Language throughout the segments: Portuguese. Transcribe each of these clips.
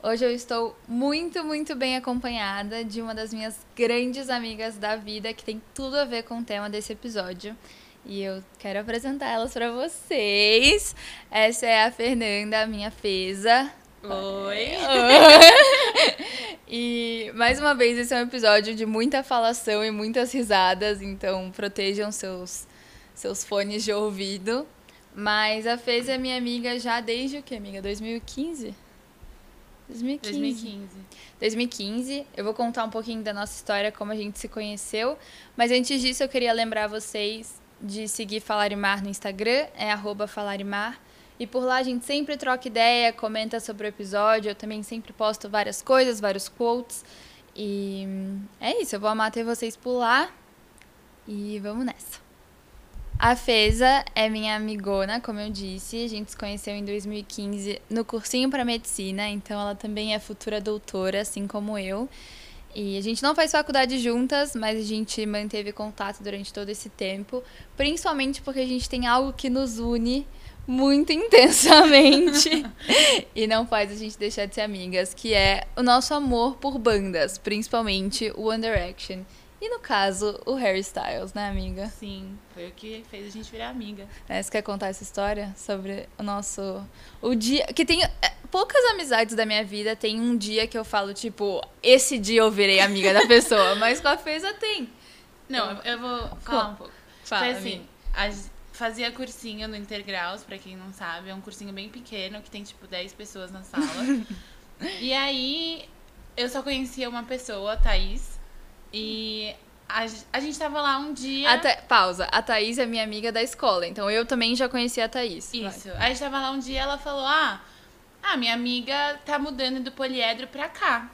Hoje eu estou muito, muito bem acompanhada de uma das minhas grandes amigas da vida que tem tudo a ver com o tema desse episódio. E eu quero apresentar elas para vocês. Essa é a Fernanda, a minha feza. Oi. e mais uma vez esse é um episódio de muita falação e muitas risadas, então protejam seus seus fones de ouvido. Mas a Fez é minha amiga já desde o que, amiga? 2015? 2015. 2015. 2015. Eu vou contar um pouquinho da nossa história, como a gente se conheceu. Mas antes disso, eu queria lembrar vocês de seguir Falarimar no Instagram, é Falarimar. E por lá a gente sempre troca ideia, comenta sobre o episódio. Eu também sempre posto várias coisas, vários quotes. E é isso, eu vou amar ter vocês por lá. E vamos nessa. A Feza é minha amigona, como eu disse. A gente se conheceu em 2015 no cursinho para medicina, então ela também é futura doutora, assim como eu. E a gente não faz faculdade juntas, mas a gente manteve contato durante todo esse tempo, principalmente porque a gente tem algo que nos une muito intensamente e não faz a gente deixar de ser amigas, que é o nosso amor por bandas, principalmente o One Direction. E no caso, o Harry Styles, né, amiga? Sim, foi o que fez a gente virar amiga. É, você quer contar essa história sobre o nosso. O dia. Que tem. é, Poucas amizades da minha vida tem um dia que eu falo, tipo, esse dia eu virei amiga da pessoa, mas com a Feza tem. Não, eu eu vou falar um pouco. Fala, foi assim, a fazia cursinho no Intergraus, pra quem não sabe. É um cursinho bem pequeno, que tem, tipo, 10 pessoas na sala. e aí, eu só conhecia uma pessoa, a Thaís. E a, g- a gente tava lá um dia... A Tha- Pausa. A Thaís é minha amiga da escola, então eu também já conhecia a Thaís. Vai. Isso. Aí a gente tava lá um dia e ela falou: Ah, ah, minha amiga tá mudando do poliedro pra cá.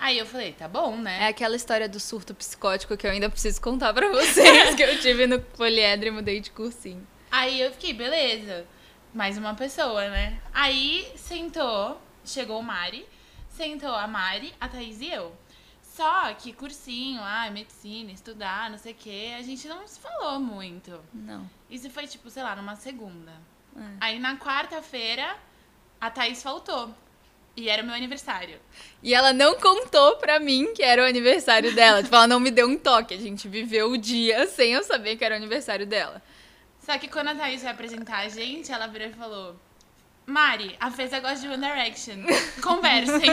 Aí eu falei, tá bom, né? É aquela história do surto psicótico que eu ainda preciso contar pra vocês, que eu tive no poliedro e mudei de cursinho. Aí eu fiquei, beleza. Mais uma pessoa, né? Aí sentou, chegou o Mari, sentou a Mari, a Thaís e eu. Só que cursinho, ah, medicina, estudar, não sei o quê, a gente não se falou muito. Não. Isso foi, tipo, sei lá, numa segunda. É. Aí na quarta-feira, a Thaís faltou. E era o meu aniversário. E ela não contou pra mim que era o aniversário dela. tipo, ela não me deu um toque. A gente viveu o dia sem eu saber que era o aniversário dela. Só que quando a Thaís foi apresentar a gente, ela virou e falou: Mari, a Feza gosta de One Direction. Conversem.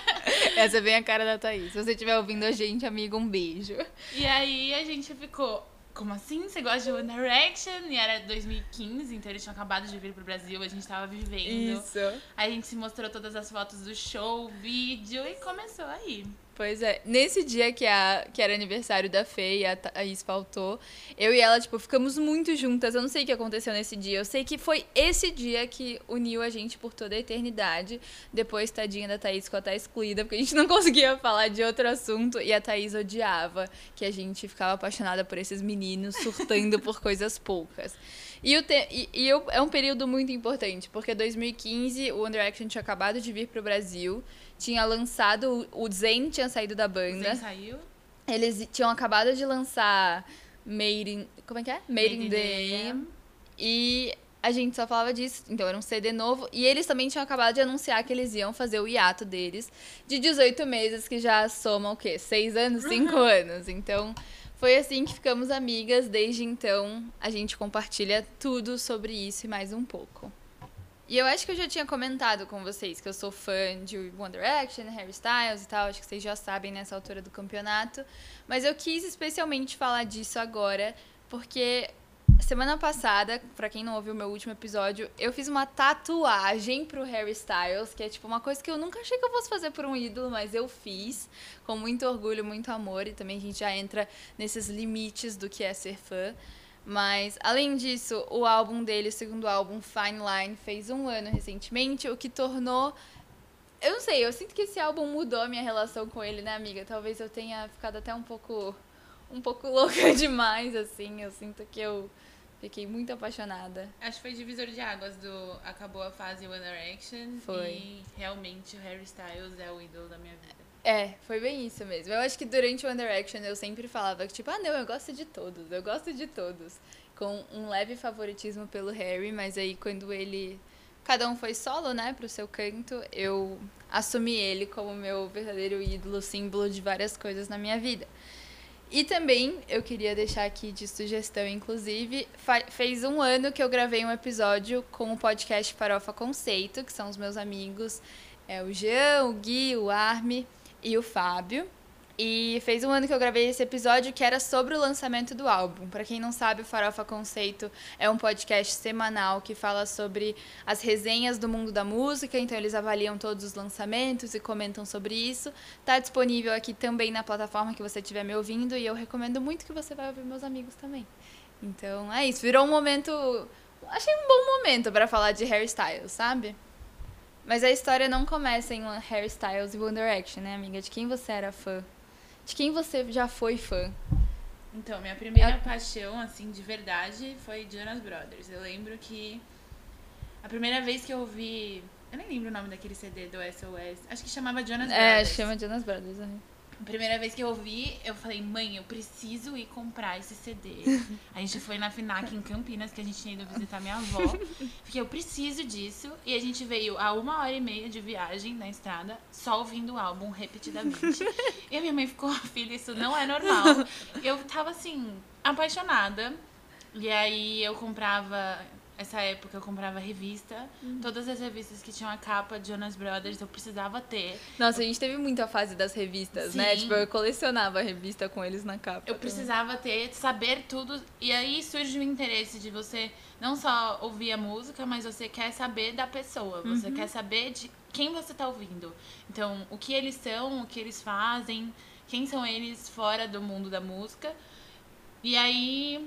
Essa é bem a cara da Thaís. Se você estiver ouvindo a gente, amigo, um beijo. e aí a gente ficou. Como assim? Você gosta de One Direction? E era 2015, então eles tinham acabado de vir pro Brasil, a gente tava vivendo. Aí a gente se mostrou todas as fotos do show, vídeo e começou aí. Pois é. Nesse dia que, a, que era aniversário da Fê e a Thaís faltou, eu e ela, tipo, ficamos muito juntas. Eu não sei o que aconteceu nesse dia. Eu sei que foi esse dia que uniu a gente por toda a eternidade. Depois, tadinha da Thaís ficou até excluída, porque a gente não conseguia falar de outro assunto. E a Thaís odiava que a gente ficava apaixonada por esses meninos, surtando por coisas poucas. E, o te- e, e eu- é um período muito importante, porque 2015 o One Direction tinha acabado de vir pro Brasil, tinha lançado, o Zen tinha saído da banda, Você saiu? eles tinham acabado de lançar Made in... Como é que é? Made, Made in the. E a gente só falava disso, então era um CD novo. E eles também tinham acabado de anunciar que eles iam fazer o hiato deles de 18 meses, que já somam o quê? Seis anos? Cinco anos. Então, foi assim que ficamos amigas. Desde então, a gente compartilha tudo sobre isso e mais um pouco. E eu acho que eu já tinha comentado com vocês que eu sou fã de One Direction, Harry Styles e tal. Acho que vocês já sabem nessa altura do campeonato. Mas eu quis especialmente falar disso agora, porque semana passada, pra quem não ouviu o meu último episódio, eu fiz uma tatuagem pro Harry Styles, que é tipo uma coisa que eu nunca achei que eu fosse fazer por um ídolo, mas eu fiz com muito orgulho, muito amor. E também a gente já entra nesses limites do que é ser fã. Mas, além disso, o álbum dele, o segundo álbum, Fine Line, fez um ano recentemente, o que tornou Eu não sei, eu sinto que esse álbum mudou a minha relação com ele, né, amiga? Talvez eu tenha ficado até um pouco. um pouco louca demais, assim. Eu sinto que eu fiquei muito apaixonada. Acho que foi divisor de águas do acabou a fase One Direction Foi. e realmente o Harry Styles é o ídolo da minha vida. É, foi bem isso mesmo. Eu acho que durante One Direction eu sempre falava que, tipo, ah, não, eu gosto de todos, eu gosto de todos. Com um leve favoritismo pelo Harry, mas aí quando ele. Cada um foi solo, né, pro seu canto, eu assumi ele como meu verdadeiro ídolo, símbolo de várias coisas na minha vida. E também eu queria deixar aqui de sugestão, inclusive, fez um ano que eu gravei um episódio com o podcast Farofa Conceito, que são os meus amigos, é o Jean, o Gui, o Arme e o Fábio. E fez um ano que eu gravei esse episódio que era sobre o lançamento do álbum. Pra quem não sabe, o Farofa Conceito é um podcast semanal que fala sobre as resenhas do mundo da música, então eles avaliam todos os lançamentos e comentam sobre isso. Tá disponível aqui também na plataforma que você estiver me ouvindo e eu recomendo muito que você vá ouvir meus amigos também. Então é isso, virou um momento, achei um bom momento pra falar de hairstyles, sabe? Mas a história não começa em Harry Styles e One Direction, né, amiga? De quem você era fã? De quem você já foi fã? Então, minha primeira É- paixão, assim, de verdade, foi Jonas Brothers. Eu lembro que a primeira vez que eu ouvi. Eu nem lembro o nome daquele CD do SOS. Acho que chamava Jonas É, Brothers. chama Jonas Brothers. né? A primeira vez que eu ouvi, eu falei, mãe, eu preciso ir comprar esse CD. a gente foi na FINAC em Campinas, que a gente tinha ido visitar minha avó. Fiquei, eu preciso disso. E a gente veio a uma hora e meia de viagem na estrada, só ouvindo o álbum repetidamente. e a minha mãe ficou, filha, isso não é normal. Eu tava assim, apaixonada. E aí eu comprava. Essa época eu comprava revista. Todas as revistas que tinham a capa de Jonas Brothers eu precisava ter. Nossa, a gente teve muita fase das revistas, né? Sim. Tipo, eu colecionava a revista com eles na capa. Eu também. precisava ter, saber tudo. E aí surge o interesse de você não só ouvir a música, mas você quer saber da pessoa. Você Uhum. quer saber de quem você tá ouvindo. Então, o que eles são, o que eles fazem, quem são eles fora do mundo da música. E aí,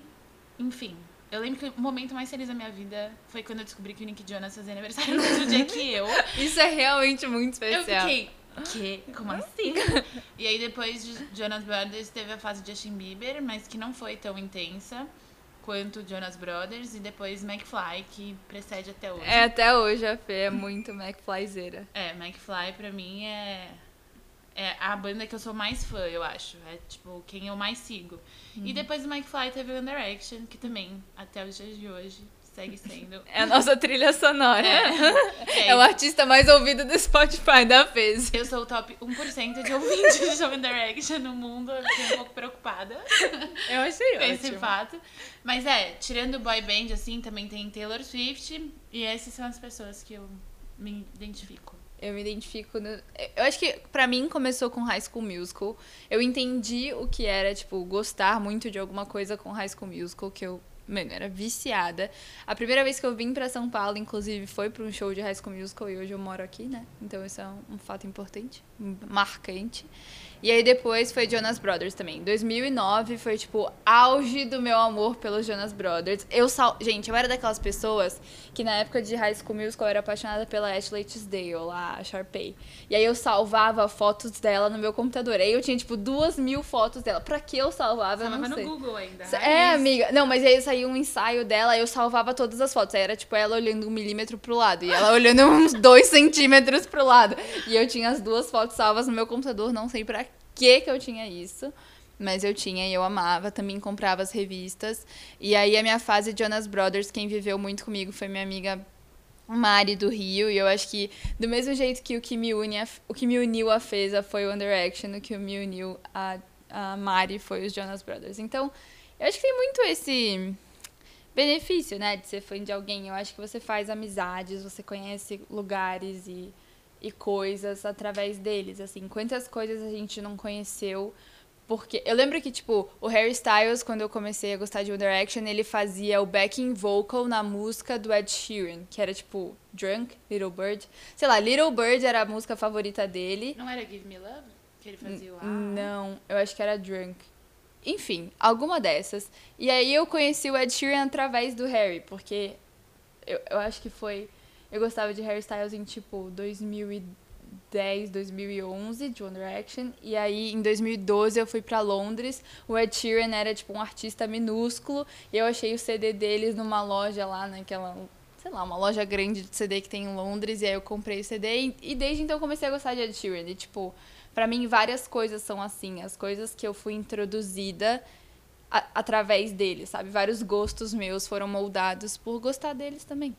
enfim. Eu lembro que o momento mais feliz da minha vida foi quando eu descobri que o Nick Jonas fazia aniversário no mesmo dia que eu. Isso é realmente muito Eu especial. fiquei, que? Como assim? e aí depois de Jonas Brothers teve a fase de Justin Bieber, mas que não foi tão intensa quanto Jonas Brothers. E depois McFly, que precede até hoje. É, até hoje a Fê é muito McFlyzeira. É, McFly pra mim é, é a banda que eu sou mais fã, eu acho. É tipo quem eu mais sigo. Uhum. E depois do McFly teve One Direction, que também, até os dias de hoje, segue sendo. É a nossa trilha sonora. É, É, o artista mais ouvido do Spotify da Fez. Eu sou o top 1% de ouvintes de One Direction no mundo, eu fiquei um pouco preocupada. Eu achei com esse fato. Mas é, tirando o boy band, assim, também tem Taylor Swift. E essas são as pessoas que eu me identifico. Eu me identifico. No... Eu acho que pra mim começou com High School Musical. Eu entendi o que era, tipo, gostar muito de alguma coisa com High School Musical, que eu, mano, era viciada. A primeira vez que eu vim pra São Paulo, inclusive, foi pra um show de High School Musical e hoje eu moro aqui, né? Então isso é um, fato importante, marcante. E aí depois foi Jonas Brothers também. 2009 foi, tipo, auge do meu amor pelos Jonas Brothers. Eu sal... Gente, eu era daquelas pessoas que na época de High School Musical eu era apaixonada pela Ashley Tisdale, lá, a Sharpay. E aí eu salvava fotos dela no meu computador. Aí eu tinha, tipo, duas mil fotos dela. Pra que eu salvava? Eu não no sei. Google ainda. É, amiga. Não, mas aí saiu um ensaio dela, eu salvava todas as fotos. Aí era tipo ela olhando um milímetro pro lado e ela olhando uns dois centímetros pro lado. E eu tinha as duas fotos salvas no meu computador, não sei pra que que eu tinha isso. Mas eu tinha e eu amava, também comprava as revistas. E aí a minha fase Jonas Brothers, quem viveu muito comigo foi minha amiga Mari do Rio, e eu acho que do mesmo jeito que o que me, une a- o que me uniu a Feza foi o One Direction, o que me uniu a, a Mari foi os Jonas Brothers. Então, eu acho que tem muito esse benefício, né, de ser fã de alguém. Eu acho que você faz amizades, você conhece lugares e, e coisas através deles, assim. Quantas coisas a gente não conheceu porque eu lembro que, tipo, o Harry Styles, quando eu comecei a gostar de One Direction, ele fazia o backing vocal na música do Ed Sheeran, que era, tipo, Drunk, Little Bird. Sei lá, Little Bird era a música favorita dele. Não era Give Me Love? Que ele fazia o. Não, eu acho que era Drunk. Enfim, alguma dessas. E aí eu conheci o Ed Sheeran através do Harry, porque eu, eu acho que foi. Eu gostava de Harry Styles em tipo 2010, 2010, 2011 de One Direction. E aí, em 2012, eu fui pra Londres. O Ed Sheeran era, tipo, um artista minúsculo. E eu achei o CD deles numa loja lá, naquela... Sei lá, uma loja grande de CD que tem em Londres. E aí eu comprei o CD. E, e desde então comecei a gostar de Ed Sheeran. E, tipo, pra mim, várias coisas são assim. As coisas que eu fui introduzida a, através deles, sabe? Vários gostos meus foram moldados por gostar deles também.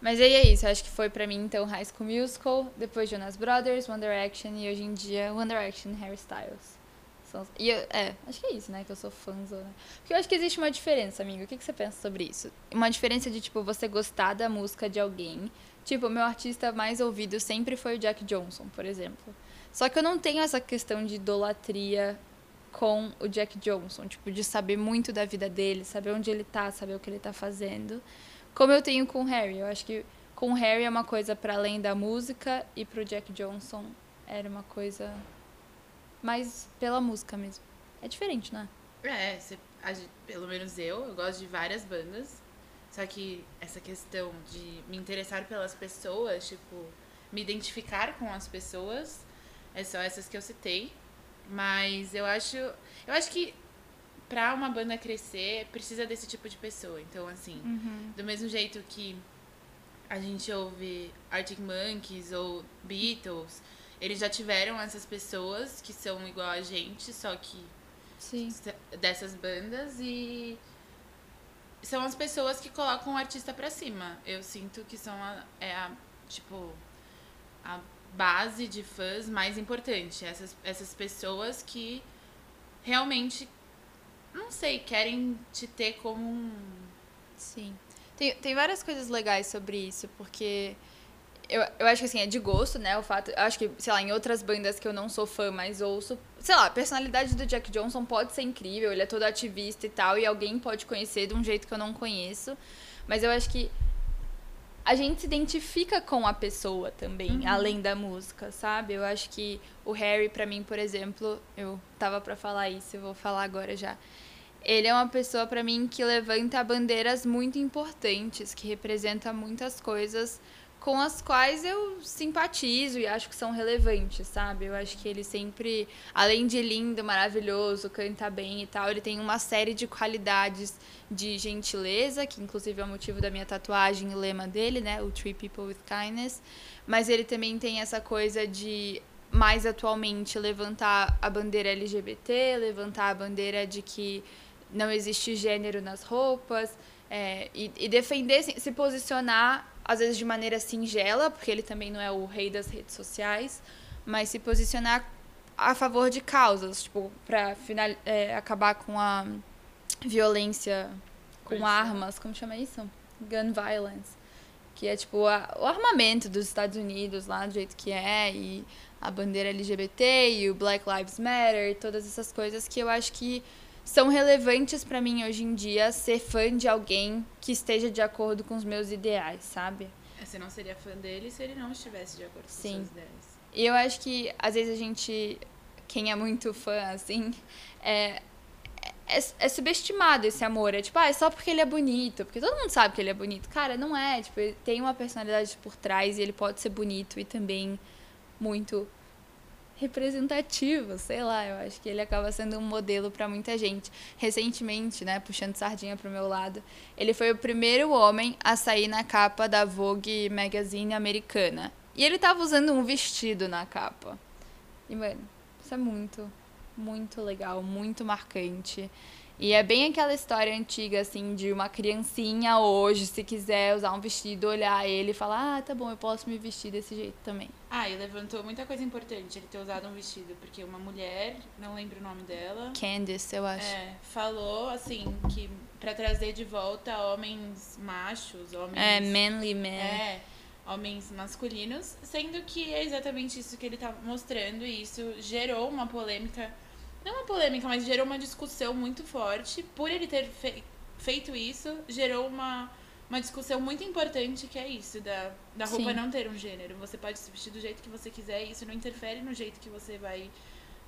Mas aí é isso, acho que foi pra mim então High School Musical, depois Jonas Brothers, One Direction e hoje em dia One Direction Harry Styles. São, e eu, é, acho que é isso, né, que eu sou fãzona. Porque eu acho que existe uma diferença, amigo. O que, que você pensa sobre isso? Uma diferença de, tipo, você gostar da música de alguém. Tipo, meu artista mais ouvido sempre foi o Jack Johnson, por exemplo. Só que eu não tenho essa questão de idolatria com o Jack Johnson, tipo, de saber muito da vida dele, saber onde ele tá, saber o que ele tá fazendo como eu tenho com o Harry. Eu acho que com o Harry é uma coisa para além da música e pro Jack Johnson era uma coisa mais pela música mesmo. É diferente, né? É, a, pelo menos eu, eu gosto de várias bandas. Só que essa questão de me interessar pelas pessoas, tipo, me identificar com as pessoas, é só essas que eu citei. Mas eu acho. Eu acho que pra uma banda crescer, precisa desse tipo de pessoa. Então, assim, Uhum. do mesmo jeito que a gente ouve Arctic Monkeys ou Beatles, eles já tiveram essas pessoas que são igual a gente, só que Sim. dessas bandas e são as pessoas que colocam o artista pra cima. Eu sinto que são a, é a tipo a base de fãs mais importante, essas essas pessoas que realmente não sei, querem te ter como um Sim. Tem, tem várias coisas legais sobre isso, porque eu, eu acho que assim, é de gosto, né? O fato. Acho que, sei lá, em outras bandas que eu não sou fã, mas ouço. Sei lá, a personalidade do Jack Johnson pode ser incrível, ele é todo ativista e tal, e alguém pode conhecer de um jeito que eu não conheço. Mas eu acho que a gente se identifica com a pessoa também, além da música, sabe? Eu acho que o Harry, pra mim, por exemplo, eu tava pra falar isso, eu vou falar agora já. Ele é uma pessoa pra mim que levanta bandeiras muito importantes, que representa muitas coisas com as quais eu simpatizo e acho que são relevantes, sabe? Eu acho que ele sempre, além de lindo, maravilhoso, canta bem e tal, ele tem uma série de qualidades de gentileza, que inclusive é o motivo da minha tatuagem, o lema dele, né? O Treat People with Kindness. Mas ele também tem essa coisa de mais atualmente levantar a bandeira LGBT, levantar a bandeira de que não existe gênero nas roupas, é, e, e, defender, se, se, posicionar, às vezes de maneira singela, porque ele também não é o rei das redes sociais, mas se posicionar a favor de causas, tipo, para é, acabar com a violência com armas, como chama isso? Gun violence. Que é tipo a, o armamento dos Estados Unidos lá do jeito que é, e a bandeira LGBT, e o Black Lives Matter, e todas essas coisas que eu acho que são relevantes para mim hoje em dia ser fã de alguém que esteja de acordo com os meus ideais, sabe? Você não seria fã dele se ele não estivesse de acordo com Sim. suas ideias. E eu acho que às vezes a gente, quem é muito fã assim, é, é, é, subestimado esse amor. É tipo, ah, é só porque ele é bonito. Porque todo mundo sabe que ele é bonito. Cara, não é. Tipo, ele tem uma personalidade por trás e ele pode ser bonito e também muito representativo, sei lá, eu acho que ele acaba sendo um modelo para muita gente. Recentemente, né, puxando sardinha pro meu lado, ele foi o primeiro homem a sair na capa da Vogue Magazine americana. E ele tava usando um vestido na capa. E, mano, isso é muito, muito legal, muito marcante. E é bem aquela história antiga, assim, de uma criancinha hoje, se quiser usar um vestido, olhar ele e falar, ah, tá bom, eu posso me vestir desse jeito também. Ah, e levantou muita coisa importante ele ter usado um vestido, porque uma mulher, não lembro o nome dela. Candice, eu acho. É, falou, assim, que para trazer de volta homens machos, homens. É, manly men. É, homens masculinos, sendo que é exatamente isso que ele tá mostrando, e isso gerou uma polêmica não uma polêmica, mas gerou uma discussão muito forte. Por ele ter fe feito isso, gerou uma, uma discussão muito importante que é isso, da, da roupa Sim. não ter um gênero. Você pode se vestir do jeito que você quiser e isso não interfere no jeito que você vai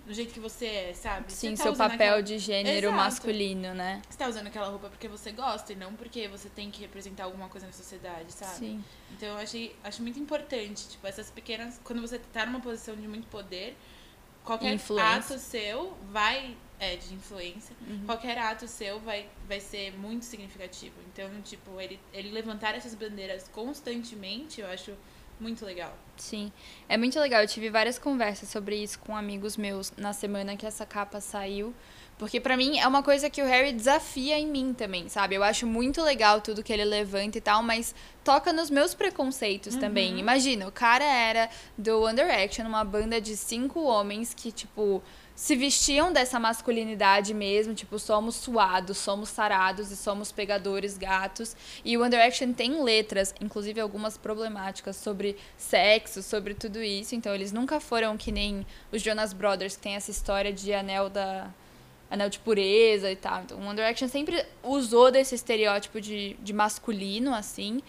do jeito que você é, sabe? Sim, tá seu papel aquela- de gênero Exato. masculino, né? Você tá usando aquela roupa porque você gosta e não porque você tem que representar alguma coisa na sociedade, sabe? Sim. Então eu achei, acho muito importante, tipo, essas pequenas. Quando você tá numa posição de muito poder, qualquer Influência. ato seu vai. É, de influência. Uhum. Qualquer ato seu vai, vai ser muito significativo. Então, tipo, ele, ele levantar essas bandeiras constantemente, eu acho muito legal. Sim, é muito legal. Eu tive várias conversas sobre isso com amigos meus na semana que essa capa saiu. Porque pra mim é uma coisa que o Harry desafia em mim também, sabe? Eu acho muito legal tudo que ele levanta e tal, mas toca nos meus preconceitos também. Imagina, o cara era do One Direction, uma banda de cinco homens que, tipo, se vestiam dessa masculinidade mesmo, tipo, somos suados, somos sarados e somos pegadores gatos. E o One Direction tem letras, inclusive algumas problemáticas sobre sexo, sobre tudo isso. Então eles nunca foram que nem os Jonas Brothers, que tem essa história de anel da anel de pureza e tal. Então, o One Direction sempre usou desse estereótipo de, de masculino, assim.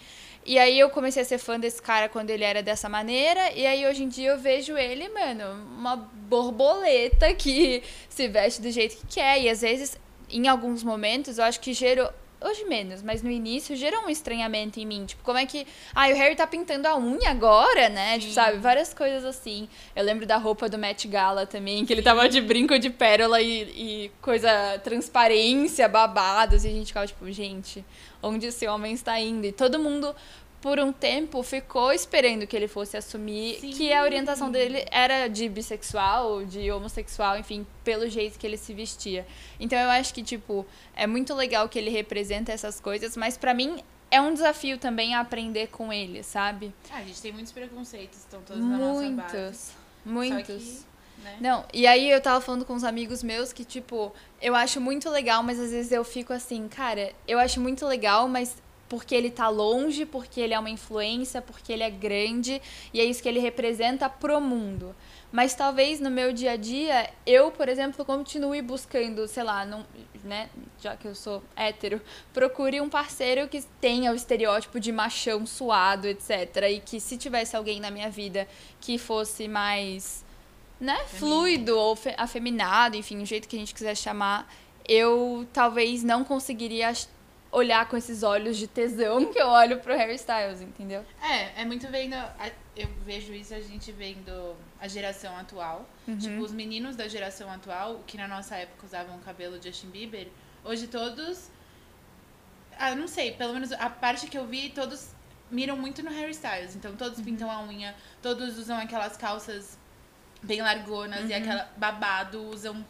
E aí eu comecei a ser fã desse cara quando ele era dessa maneira. E aí hoje em dia eu vejo ele, mano, uma borboleta que se veste do jeito que quer. E às vezes, em alguns momentos, eu acho que gerou. Hoje menos, mas no início gerou um estranhamento em mim. Tipo, como é que. Ah, o Harry tá pintando a unha agora, né? Tipo, sabe? Várias coisas assim. Eu lembro da roupa do Met Gala também, que ele tava de brinco de pérola e, e coisa. transparência, babados. E a gente ficava tipo, gente, onde esse homem está indo? E todo mundo. Por um tempo ficou esperando que ele fosse assumir Sim. que a orientação dele era de bissexual, de homossexual, enfim, pelo jeito que ele se vestia. Então eu acho que, tipo, é muito legal que ele representa essas coisas, mas pra mim é um desafio também aprender com ele, sabe? Ah, a gente tem muitos preconceitos, estão todos na nossa base. Muitos. Muitos. né? Não, e aí eu tava falando com uns amigos meus que, tipo, eu acho muito legal, mas às vezes eu fico assim, cara, eu acho muito legal, mas porque ele tá longe, porque ele é uma influência, porque ele é grande, e é isso que ele representa pro mundo. Mas talvez no meu dia a dia, eu, por exemplo, continue buscando, sei lá, não, né, já que eu sou hétero, procure um parceiro que tenha o estereótipo de machão suado, etc. E que se tivesse alguém na minha vida que fosse mais né, fluido ou fe- afeminado, enfim, o jeito que a gente quiser chamar, eu talvez não conseguiria olhar com esses olhos de tesão que eu olho pro Harry Styles, entendeu? É, é muito vendo. Eu vejo isso a gente vendo a geração atual. Uhum. Tipo, os meninos da geração atual, que na nossa época usavam cabelo Justin Bieber, hoje todos. Ah, não sei, pelo menos a parte que eu vi, todos miram muito no Harry Styles. Então Uhum. todos pintam a unha, todos usam aquelas calças bem largonas e Uhum. aquela babado, usam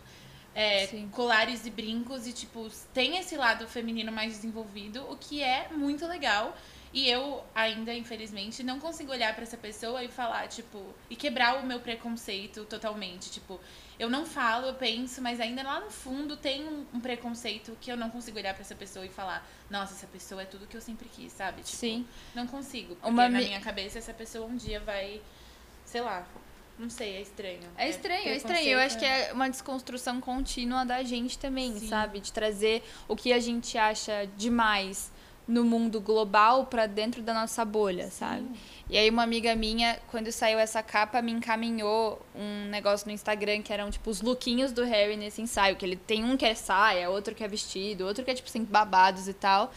é, colares e brincos e, tipo, tem esse lado feminino mais desenvolvido, o que é muito legal. E eu ainda, infelizmente, não consigo olhar pra essa pessoa e falar, tipo, e quebrar o meu preconceito totalmente. Tipo, eu não falo, eu penso, mas ainda lá no fundo tem um, preconceito que eu não consigo olhar pra essa pessoa e falar, nossa, essa pessoa é tudo que eu sempre quis, sabe? Tipo, Sim. não consigo. Porque Uma na mi- minha cabeça essa pessoa um dia vai, sei lá, não sei, é estranho. É estranho, é estranho. Eu acho que é uma desconstrução contínua da gente também, Sim. sabe? De trazer o que a gente acha demais no mundo global pra dentro da nossa bolha, sabe? E aí uma amiga minha, quando saiu essa capa, me encaminhou um negócio no Instagram que eram tipo os lookinhos do Harry nesse ensaio, que ele tem um que é saia, outro que é vestido, outro que é tipo assim babados e tal.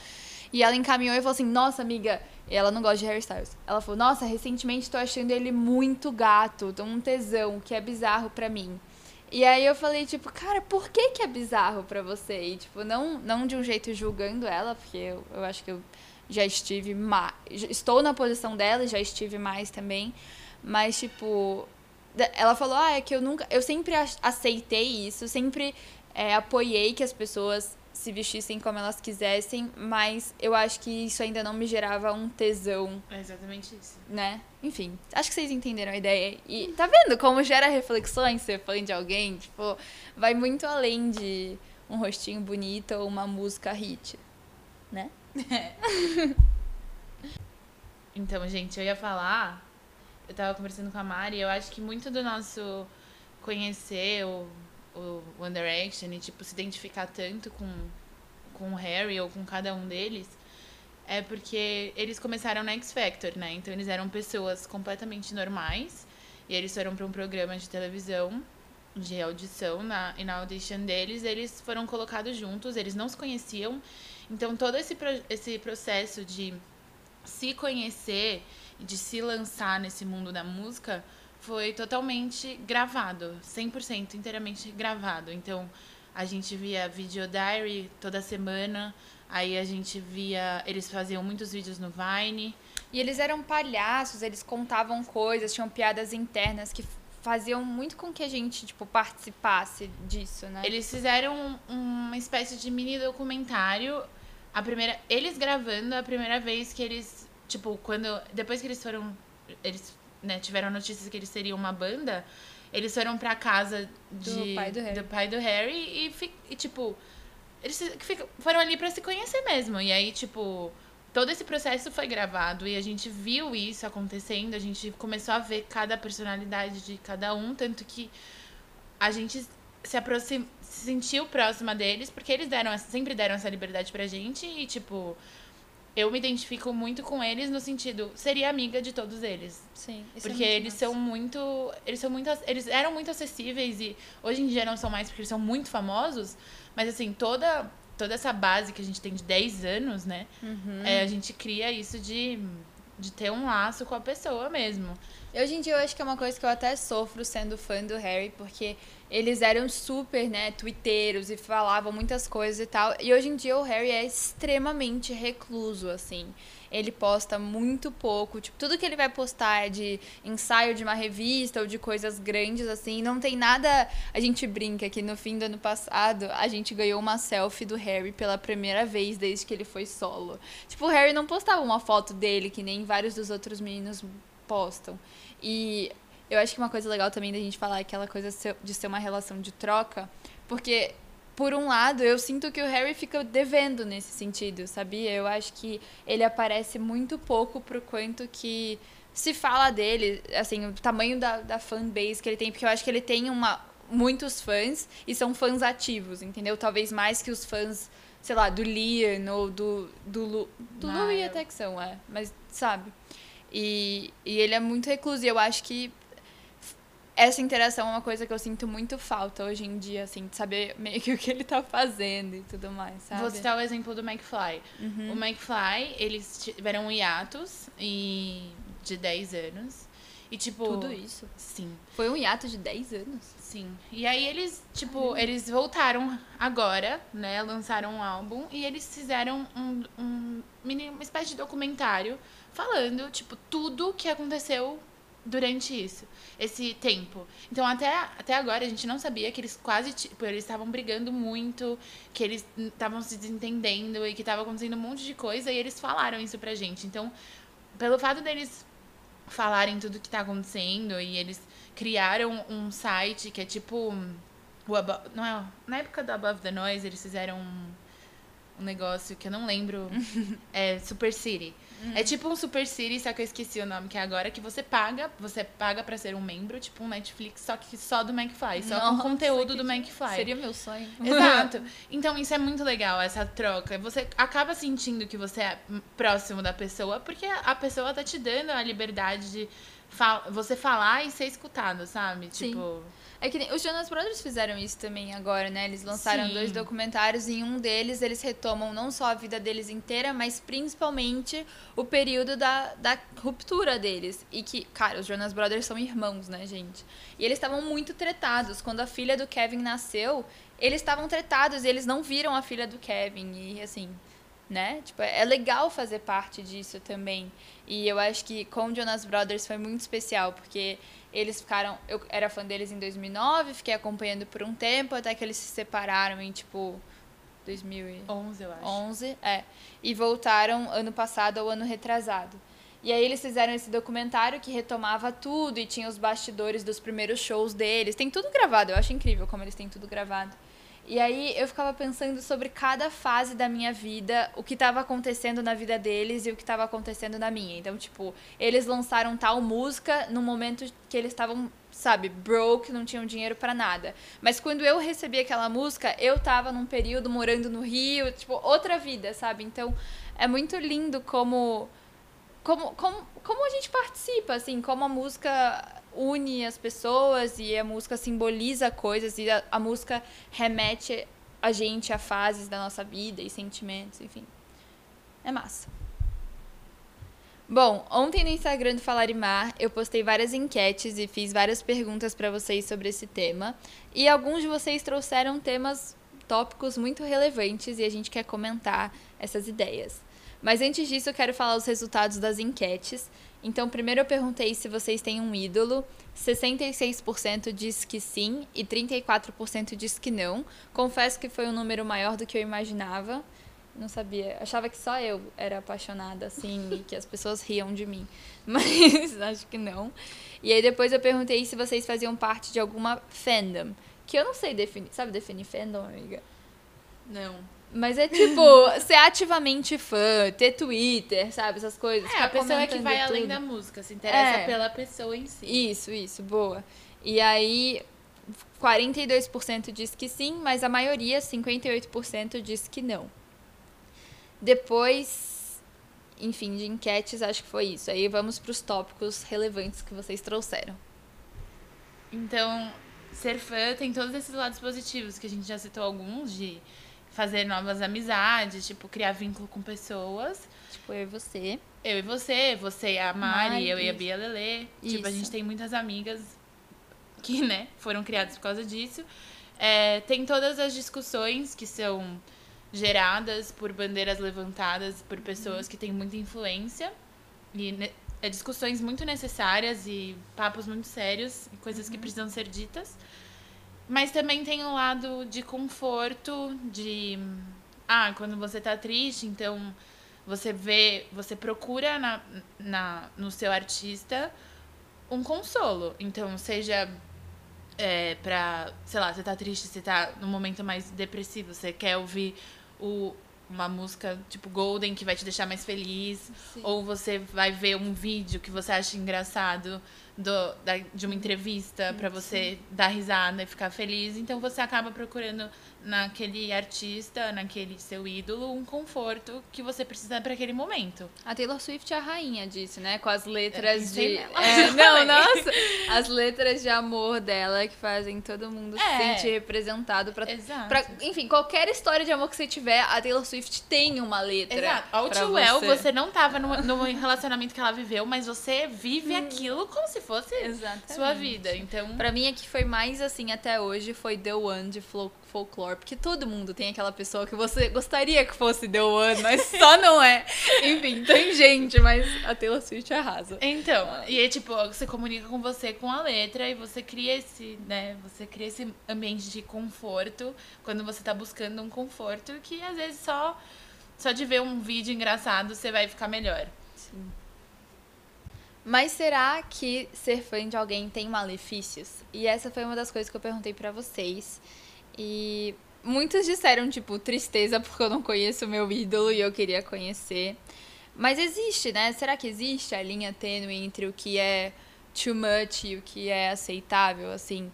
E ela encaminhou e falou assim: "Nossa, amiga, e ela não gosta de Harry Styles. Ela falou: "Nossa, recentemente tô achando ele muito gato, tô um tesão, que é bizarro pra mim". E aí eu falei, tipo, cara, por que que é bizarro pra você? E, tipo, não, não de um jeito julgando ela, porque eu, eu acho que eu já estive mais. Estou na posição dela e já estive mais também. Mas, tipo, ela falou, ah, é que eu nunca. Eu sempre ac- aceitei isso, sempre é, apoiei que as pessoas se vestissem como elas quisessem, mas eu acho que isso ainda não me gerava um tesão É exatamente isso. né? Enfim, acho que vocês entenderam a ideia. E tá vendo como gera reflexões ser fã de alguém? Tipo, vai muito além de um rostinho bonito ou uma música hit, né? Então, gente, eu ia falar. Eu tava conversando com a Mari, eu acho que muito do nosso conhecer o, o One Direction e, tipo, se identificar tanto com, com o Harry ou com cada um deles é porque eles começaram na X Factor, né? Então, eles eram pessoas completamente normais e eles foram pra um programa de televisão de audição na, e na audition deles, eles foram colocados juntos, eles não se conheciam. Então, todo esse, pro, esse processo de se conhecer e de se lançar nesse mundo da música foi totalmente gravado, 100% inteiramente gravado. Então, a gente via video diary toda semana, aí a gente via, eles faziam muitos vídeos no Vine. E eles eram palhaços, eles contavam coisas, tinham piadas internas que faziam muito com que a gente, tipo, participasse disso, né? Eles fizeram uma espécie de mini documentário. A primeira, eles gravando a primeira vez que eles, tipo, quando depois que eles foram, eles, né, tiveram notícias que eles seriam uma banda, eles foram pra casa de, Do pai do Harry. do pai do Harry e, fi- e, tipo, eles se- fica- foram ali pra se conhecer mesmo. E aí, tipo, todo esse processo foi gravado e a gente viu isso acontecendo, a gente começou a ver cada personalidade de cada um, tanto que a gente se aproxim, se sentiu próxima deles, porque eles deram, sempre deram essa liberdade pra gente e, tipo, eu me identifico muito com eles no sentido, seria amiga de todos eles. Sim. isso é Porque muito eles massa. são muito. Eles são muito. Eles eram muito acessíveis e hoje em dia não são mais porque eles são muito famosos. Mas assim, toda, toda essa base que a gente tem de 10 anos, né? Uhum. é, a gente cria isso de, de ter um laço com a pessoa mesmo. Hoje em dia eu acho que é uma coisa que eu até sofro sendo fã do Harry, porque eles eram super, né, twitteiros e falavam muitas coisas e tal. E hoje em dia o Harry é extremamente recluso, assim. Ele posta muito pouco, tipo, tudo que ele vai postar é de ensaio de uma revista ou de coisas grandes, assim. Não tem nada. A gente brinca que no fim do ano passado a gente ganhou uma selfie do Harry pela primeira vez desde que ele foi solo. Tipo, o Harry não postava uma foto dele, que nem vários dos outros meninos postam. E eu acho que uma coisa legal também da gente falar é aquela coisa de ser uma relação de troca, porque por um lado eu sinto que o Harry fica devendo nesse sentido, sabia? Eu acho que ele aparece muito pouco pro quanto que se fala dele, assim, o tamanho da, da fanbase que ele tem, porque eu acho que ele tem uma muitos fãs e são fãs ativos, entendeu? Talvez mais que os fãs, sei lá, do Liam ou do do Lu, do Louis Niall. até que são, é, mas sabe? E, e ele é muito recluso. E eu acho que essa interação é uma coisa que eu sinto muito falta hoje em dia, assim, de saber meio que o que ele tá fazendo e tudo mais, sabe? Vou citar o exemplo do McFly. Uhum. O McFly, eles tiveram um hiatus e, de 10 anos. E, tipo. Tudo isso. Sim. Foi um hiato de 10 anos. Sim. E aí eles, tipo, eles voltaram agora, né? Lançaram um álbum e eles fizeram um, um uma espécie de documentário falando, tipo, tudo que aconteceu durante isso, esse tempo. Então, até, até agora, a gente não sabia que eles quase, tipo, eles estavam brigando muito, que eles estavam se desentendendo e que estava acontecendo um monte de coisa e eles falaram isso pra gente. Então, pelo fato deles falarem tudo que tá acontecendo e eles criaram um site que é tipo o Abo- não é, na época do Above the Noise eles fizeram um, um negócio que eu não lembro é Super City é tipo um Super City só que eu esqueci o nome que é agora que você paga você paga pra ser um membro tipo um Netflix só que só do McFly só com Nossa, conteúdo que do McFly Seria meu sonho. Exato. Então isso é muito legal, essa troca. Você acaba sentindo que você é próximo da pessoa, porque a pessoa tá te dando a liberdade de fal você falar e ser escutado, sabe? Sim. Tipo. É que nem, os Jonas Brothers fizeram isso também agora, né? Eles lançaram Sim. dois documentários e em um deles eles retomam não só a vida deles inteira, mas principalmente o período da, da ruptura deles. E que, cara, os Jonas Brothers são irmãos, né, gente? E eles estavam muito tretados. Quando a filha do Kevin nasceu, eles estavam tretados e eles não viram a filha do Kevin. E assim, né? Tipo, é legal fazer parte disso também. E eu acho que com Jonas Brothers foi muito especial, porque eles ficaram. Eu era fã deles em 2009, fiquei acompanhando por um tempo, até que eles se separaram em tipo. 2011, 11, eu acho. é. E voltaram ano passado ou ano retrasado. E aí eles fizeram esse documentário que retomava tudo e tinha os bastidores dos primeiros shows deles. Tem tudo gravado, eu acho incrível como eles têm tudo gravado. E aí eu ficava pensando sobre cada fase da minha vida, o que estava acontecendo na vida deles e o que estava acontecendo na minha. Então, tipo, eles lançaram tal música no momento que eles estavam, sabe, broke, não tinham dinheiro pra nada. Mas quando eu recebi aquela música, eu tava num período morando no Rio, tipo, outra vida, sabe? Então, é muito lindo como como, como, como a gente participa, assim, como a música une as pessoas e a música simboliza coisas e a, a música remete a gente a fases da nossa vida e sentimentos, enfim. É massa. Bom, ontem no Instagram do Falarimar eu postei várias enquetes e fiz várias perguntas para vocês sobre esse tema. E alguns de vocês trouxeram temas, tópicos muito relevantes e a gente quer comentar essas ideias. Mas antes disso, eu quero falar os resultados das enquetes. Então, primeiro eu perguntei se vocês têm um ídolo. 66% diz que sim e 34% diz que não. Confesso que foi um número maior do que eu imaginava. Não sabia. Achava que só eu era apaixonada, assim, e que as pessoas riam de mim. Mas acho que não. E aí depois eu perguntei se vocês faziam parte de alguma fandom. Que eu não sei definir. Sabe definir fandom, amiga? Não. Mas é tipo, ser ativamente fã, ter Twitter, sabe? Essas coisas. É, a pessoa que comentando vai além da música, se interessa É. pela pessoa em si. Isso, isso, boa. E aí, 42% diz que sim, mas a maioria, 58%, diz que não. Depois, enfim, de enquetes, acho que foi isso. Aí vamos para os tópicos relevantes que vocês trouxeram. Então, ser fã tem todos esses lados positivos, que a gente já citou alguns, de fazer novas amizades, tipo, criar vínculo com pessoas. Tipo, eu e você. Eu e você, você e a Mari, Mari, eu e a isso. Bia Lelê. Tipo, a Isso. gente tem muitas amigas que, né, foram criadas por causa disso. É, tem todas as discussões que são geradas por bandeiras levantadas por pessoas que têm muita influência. E ne- é, discussões muito necessárias e papos muito sérios e coisas que precisam ser ditas. Mas também tem um lado de conforto, de. Ah, quando você tá triste, então você vê, você procura na, na, no seu artista um consolo. Então, seja é, pra, sei lá, você tá triste, você tá num momento mais depressivo, você quer ouvir o, uma música tipo Golden que vai te deixar mais feliz, ou você vai ver um vídeo que você acha engraçado do, da, de uma entrevista pra você dar risada e ficar feliz. Então você acaba procurando naquele artista, naquele seu ídolo, um conforto que você precisa pra aquele momento. A Taylor Swift é a rainha disso, né? Com as letras de. nela. É, não, nossa! As letras de amor dela que fazem todo mundo se É. sentir representado pra, Exato. pra. Enfim, qualquer história de amor que você tiver, a Taylor Swift tem uma letra. Exato. All Too Well, você. não tava no, no relacionamento que ela viveu, mas você vive aquilo como se fosse Exatamente. sua vida. Então, Pra mim, a que foi mais assim até hoje foi The One de Fol- Folklore. Porque todo mundo tem aquela pessoa que você gostaria que fosse The One, mas só não é. Enfim, tem gente, mas a Taylor Swift arrasa. Então, e é tipo, você comunica com você com a letra e você cria esse, né, você cria esse ambiente de conforto quando você tá buscando um conforto que às vezes só só de ver um vídeo engraçado você vai ficar melhor. Mas será que ser fã de alguém tem malefícios? E essa foi uma das coisas que eu perguntei pra vocês. E muitos disseram, tipo, tristeza porque eu não conheço o meu ídolo e eu queria conhecer. Mas existe, né? Será que existe a linha tênue entre o que é too much e o que é aceitável, assim?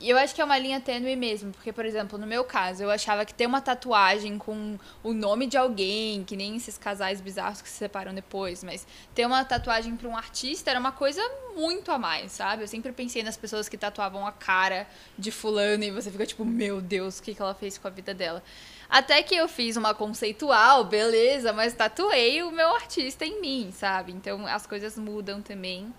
E eu acho que é uma linha tênue mesmo, porque, por exemplo, no meu caso, eu achava que ter uma tatuagem com o nome de alguém, que nem esses casais bizarros que se separam depois, mas ter uma tatuagem pra um artista era uma coisa muito a mais, sabe? Eu sempre pensei nas pessoas que tatuavam a cara de fulano e você fica tipo, meu Deus, o que, que ela fez com a vida dela? Até que eu fiz uma conceitual, beleza, mas tatuei o meu artista em mim, sabe? Então as coisas mudam também.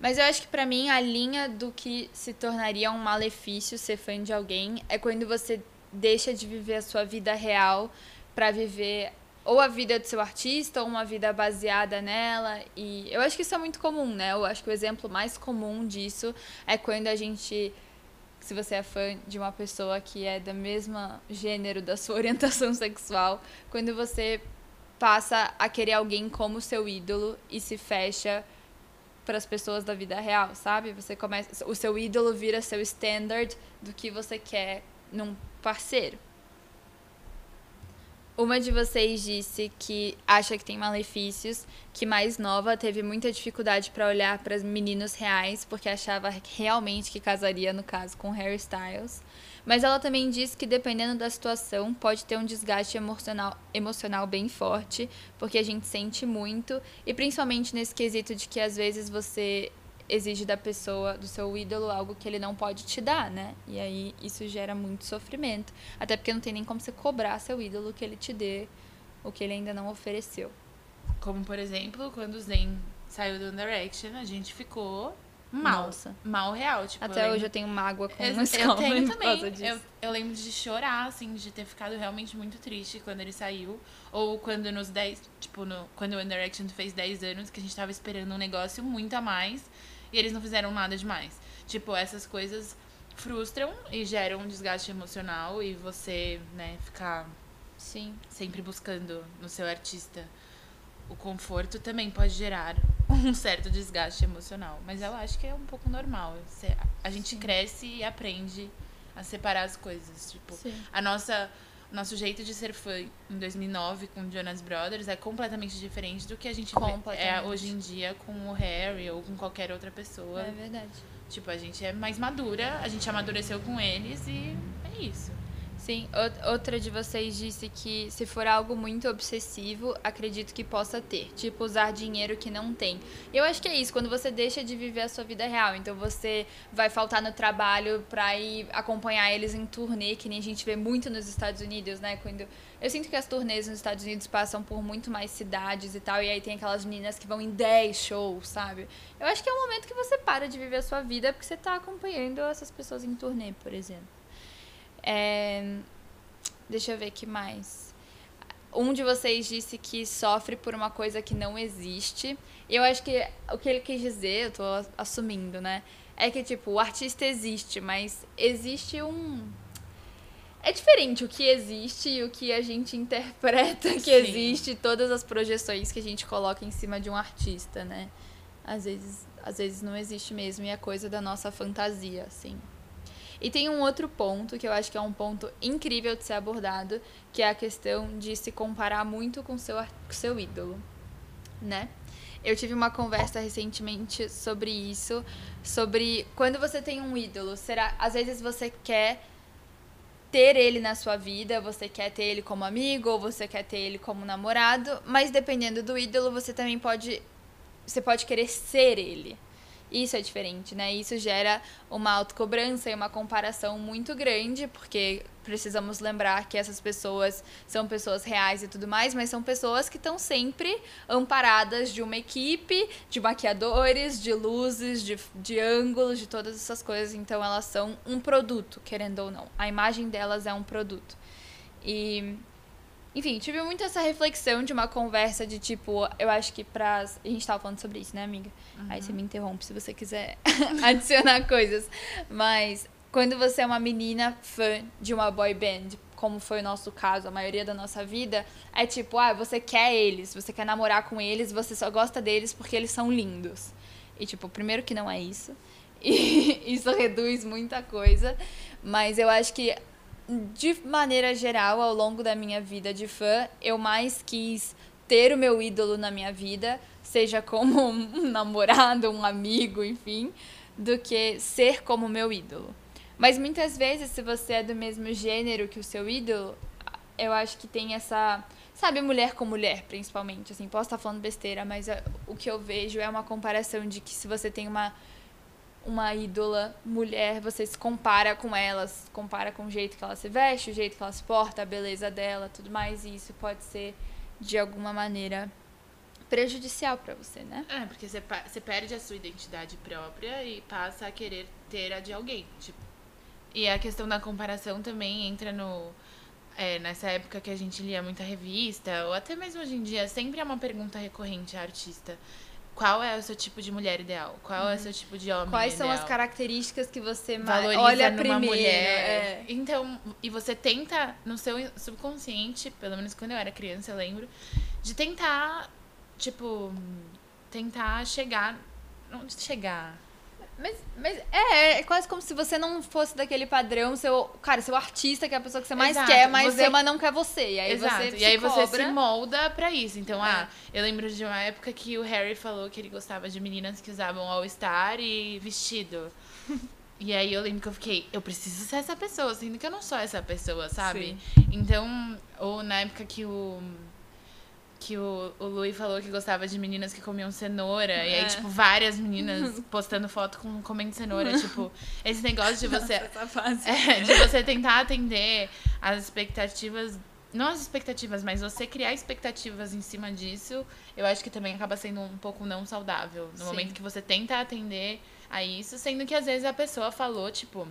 Mas eu acho que pra mim a linha do que se tornaria um malefício ser fã de alguém é quando você deixa de viver a sua vida real pra viver ou a vida do seu artista ou uma vida baseada nela. E eu acho que isso é muito comum, né? Eu acho que o exemplo mais comum disso é quando a gente se você é fã de uma pessoa que é do mesmo gênero da sua orientação sexual, quando você passa a querer alguém como seu ídolo e se fecha para as pessoas da vida real, sabe? Você começa, o seu ídolo vira seu standard do que você quer num parceiro. Uma de vocês disse que acha que tem malefícios, que mais nova teve muita dificuldade para olhar para meninos reais, porque achava realmente que casaria, no caso, com Harry Styles. Mas ela também disse que, dependendo da situação, pode ter um desgaste emocional, emocional bem forte, porque a gente sente muito, e principalmente nesse quesito de que às vezes você exige da pessoa, do seu ídolo, algo que ele não pode te dar, né? E aí isso gera muito sofrimento. Até porque não tem nem como você cobrar seu ídolo que ele te dê o que ele ainda não ofereceu. Como, por exemplo, quando o Zayn saiu do Direction, a gente ficou mal. Nossa. Mal real. Tipo, Até lembro- hoje eu tenho mágoa com Eu, uma eu escola tenho por causa também. Eu, eu lembro de chorar, assim, de ter ficado realmente muito triste quando ele saiu. Ou quando nos 10, tipo, no, quando o One Direction fez 10 anos, que a gente tava esperando um negócio muito a mais e eles não fizeram nada demais. Tipo, essas coisas frustram e geram um desgaste emocional e você, né, ficar Sim. sempre buscando no seu artista o conforto também pode gerar um certo desgaste emocional. Mas eu acho que é um pouco normal. A gente cresce e aprende a separar as coisas. Tipo, Sim. a nossa nosso jeito de ser fã em 2009 com o Jonas Brothers é completamente diferente do que a gente é hoje em dia com o Harry ou com qualquer outra pessoa. É verdade. Tipo, a gente é mais madura, a gente amadureceu com eles e é isso. Sim, ou- outra de vocês disse que se for algo muito obsessivo, acredito que possa ter. Tipo, usar dinheiro que não tem. Eu acho que é isso, quando você deixa de viver a sua vida real. Então você vai faltar no trabalho pra ir acompanhar eles em turnê, que nem a gente vê muito nos Estados Unidos, né? Quando. Eu sinto que as turnês nos Estados Unidos passam por muito mais cidades e tal, e aí tem aquelas meninas que vão em 10 shows, sabe? Eu acho que é um momento que você para de viver a sua vida porque você tá acompanhando essas pessoas em turnê, por exemplo. É, Deixa eu ver que mais. Um de vocês disse que sofre por uma coisa que não existe. Eu acho que o que ele quis dizer, eu tô assumindo, né? É que, tipo, o artista existe, mas existe um. É diferente o que existe e o que a gente interpreta que Sim. existe, todas as projeções que a gente coloca em cima de um artista, né? Às vezes, às vezes não existe mesmo e é coisa da nossa fantasia, assim. E tem um outro ponto que eu acho que é um ponto incrível de ser abordado, que é a questão de se comparar muito com seu, com seu ídolo, né? Eu tive uma conversa recentemente sobre isso, sobre quando você tem um ídolo, será, às vezes você quer ter ele na sua vida, você quer ter ele como amigo ou você quer ter ele como namorado, mas dependendo do ídolo, você também pode você pode querer ser ele. Isso é diferente, né? Isso gera uma autocobrança e uma comparação muito grande, porque precisamos lembrar que essas pessoas são pessoas reais e tudo mais, mas são pessoas que estão sempre amparadas de uma equipe, de maquiadores, de luzes, de, de ângulos, de todas essas coisas. Então elas são um produto, querendo ou não. A imagem delas é um produto. E enfim, tive muito essa reflexão de uma conversa de tipo, eu acho que pra. A gente tava falando sobre isso, né, amiga? Aí você me interrompe se você quiser adicionar coisas. Mas quando você é uma menina fã de uma boy band, como foi o nosso caso, a maioria da nossa vida, é tipo, ah, você quer eles, você quer namorar com eles, você só gosta deles porque eles são lindos. E tipo, primeiro que não é isso. E isso reduz muita coisa. Mas eu acho que de maneira geral, ao longo da minha vida de fã, eu mais quis ter o meu ídolo na minha vida, seja como um namorado, um amigo, enfim, do que ser como meu ídolo. Mas muitas vezes, se você é do mesmo gênero que o seu ídolo, eu acho que tem essa. Sabe, mulher com mulher, principalmente. Assim, posso estar falando besteira, mas é- o que eu vejo é uma comparação de que se você tem uma uma ídola mulher, você se compara com ela, se compara com o jeito que ela se veste, o jeito que ela se porta, a beleza dela, tudo mais, e isso pode ser de alguma maneira prejudicial pra você, né? É, porque você, você perde a sua identidade própria e passa a querer ter a de alguém. Tipo. E a questão da comparação também entra no. é, nessa época que a gente lia muita revista, ou até mesmo hoje em dia, sempre é uma pergunta recorrente à artista. Qual é o seu tipo de mulher ideal? Qual é o seu tipo de homem Uhum. Quais são ideal? as características que você mais valoriza olha numa primeiro? mulher. é. Então, e você tenta, no seu subconsciente, pelo menos quando eu era criança, eu lembro, de tentar, tipo, tentar chegar. Não chegar. Mas, mas é, é quase como se você não fosse daquele padrão, seu, cara, seu artista, que é a pessoa que você mais Exato. quer, mas Você- ama não quer você. E aí Exato. você e se aí você cobra. se molda pra isso. Então, É. ah, eu lembro de uma época que o Harry falou que ele gostava de meninas que usavam All-Star e vestido. E aí eu lembro que eu fiquei, eu preciso ser essa pessoa, sendo que eu não sou essa pessoa, sabe? Então, ou na época que o que o, o Lui falou que gostava de meninas que comiam cenoura. E É. aí, tipo, várias meninas postando foto com comendo cenoura. tipo, esse negócio de você. Fase. É, de você tentar atender as expectativas. Não as expectativas, mas você criar expectativas em cima disso, eu acho que também acaba sendo um pouco não saudável. No Sim. momento que você tenta atender a isso, sendo que às vezes a pessoa falou, tipo.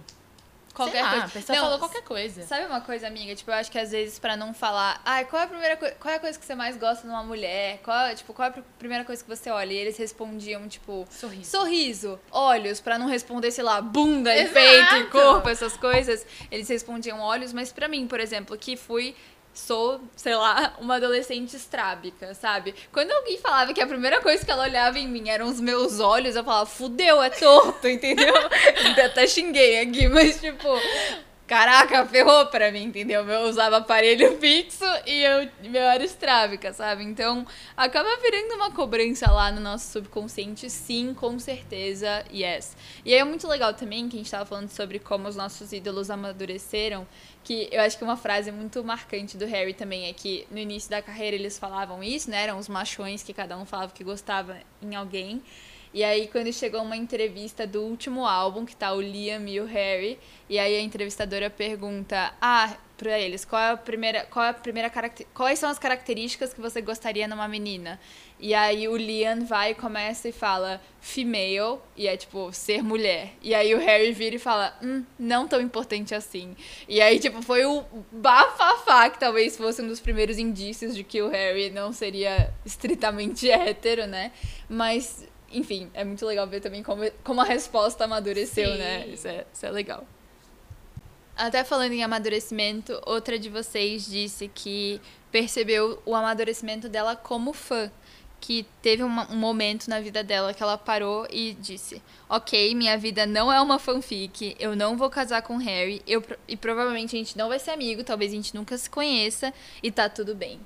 Qualquer lá, coisa. A pessoa Não, falou qualquer coisa. Sabe uma coisa, amiga? Tipo, eu acho que às vezes pra não falar, ai, qual é a primeira coisa, qual é a coisa que você mais gosta numa mulher? Qual, é, tipo, qual é a pr- primeira coisa que você olha? E eles respondiam, tipo, Sorriso. sorriso, olhos, pra não responder, sei lá, bunda e peito e corpo, essas coisas. Eles respondiam olhos, mas pra mim, por exemplo, que fui sou, sei lá, uma adolescente estrábica, sabe? Quando alguém falava que a primeira coisa que ela olhava em mim eram os meus olhos, eu falava, fudeu, é torto, entendeu? Até xinguei aqui, mas tipo, caraca, ferrou pra mim, entendeu? Eu usava aparelho fixo e eu, meu era estrábica, sabe? Então, acaba virando uma cobrança lá no nosso subconsciente, sim, com certeza, yes. E aí é muito legal também que a gente tava falando sobre como os nossos ídolos amadureceram, que eu acho que uma frase muito marcante do Harry também é que no início da carreira eles falavam isso, né? Eram os machões que cada um falava que gostava em alguém. E aí, quando chegou uma entrevista do último álbum, que tá o Liam e o Harry, e aí a entrevistadora pergunta: Ah, pra eles, qual é a primeira. Qual é a primeira. Quais são as características que você gostaria numa menina? E aí o Liam vai e começa e fala female, e é tipo, ser mulher. E aí o Harry vira e fala, hum, não tão importante assim. E aí, tipo, foi o bafafá que talvez fosse um dos primeiros indícios de que o Harry não seria estritamente hétero, né? Mas, enfim, é muito legal ver também como, como a resposta amadureceu, Sim. né? Isso é, isso é legal. Até falando em amadurecimento, outra de vocês disse que percebeu o amadurecimento dela como fã. Que teve um momento na vida dela que ela parou e disse: Ok, minha vida não é uma fanfic, eu não vou casar com Harry, eu, e provavelmente a gente não vai ser amigo, talvez a gente nunca se conheça, e tá tudo bem.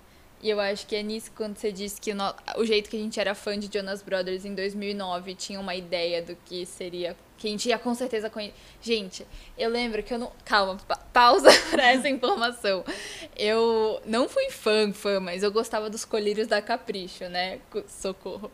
E eu acho que é nisso quando você disse que o, o jeito que a gente era fã de Jonas Brothers em 2009 tinha uma ideia do que seria. Que a gente ia com certeza conhecer. Gente, eu lembro que eu não. Calma, pa- pausa pra essa informação. Eu não fui fã, fã, mas eu gostava dos colírios da Capricho, né? Co- Socorro.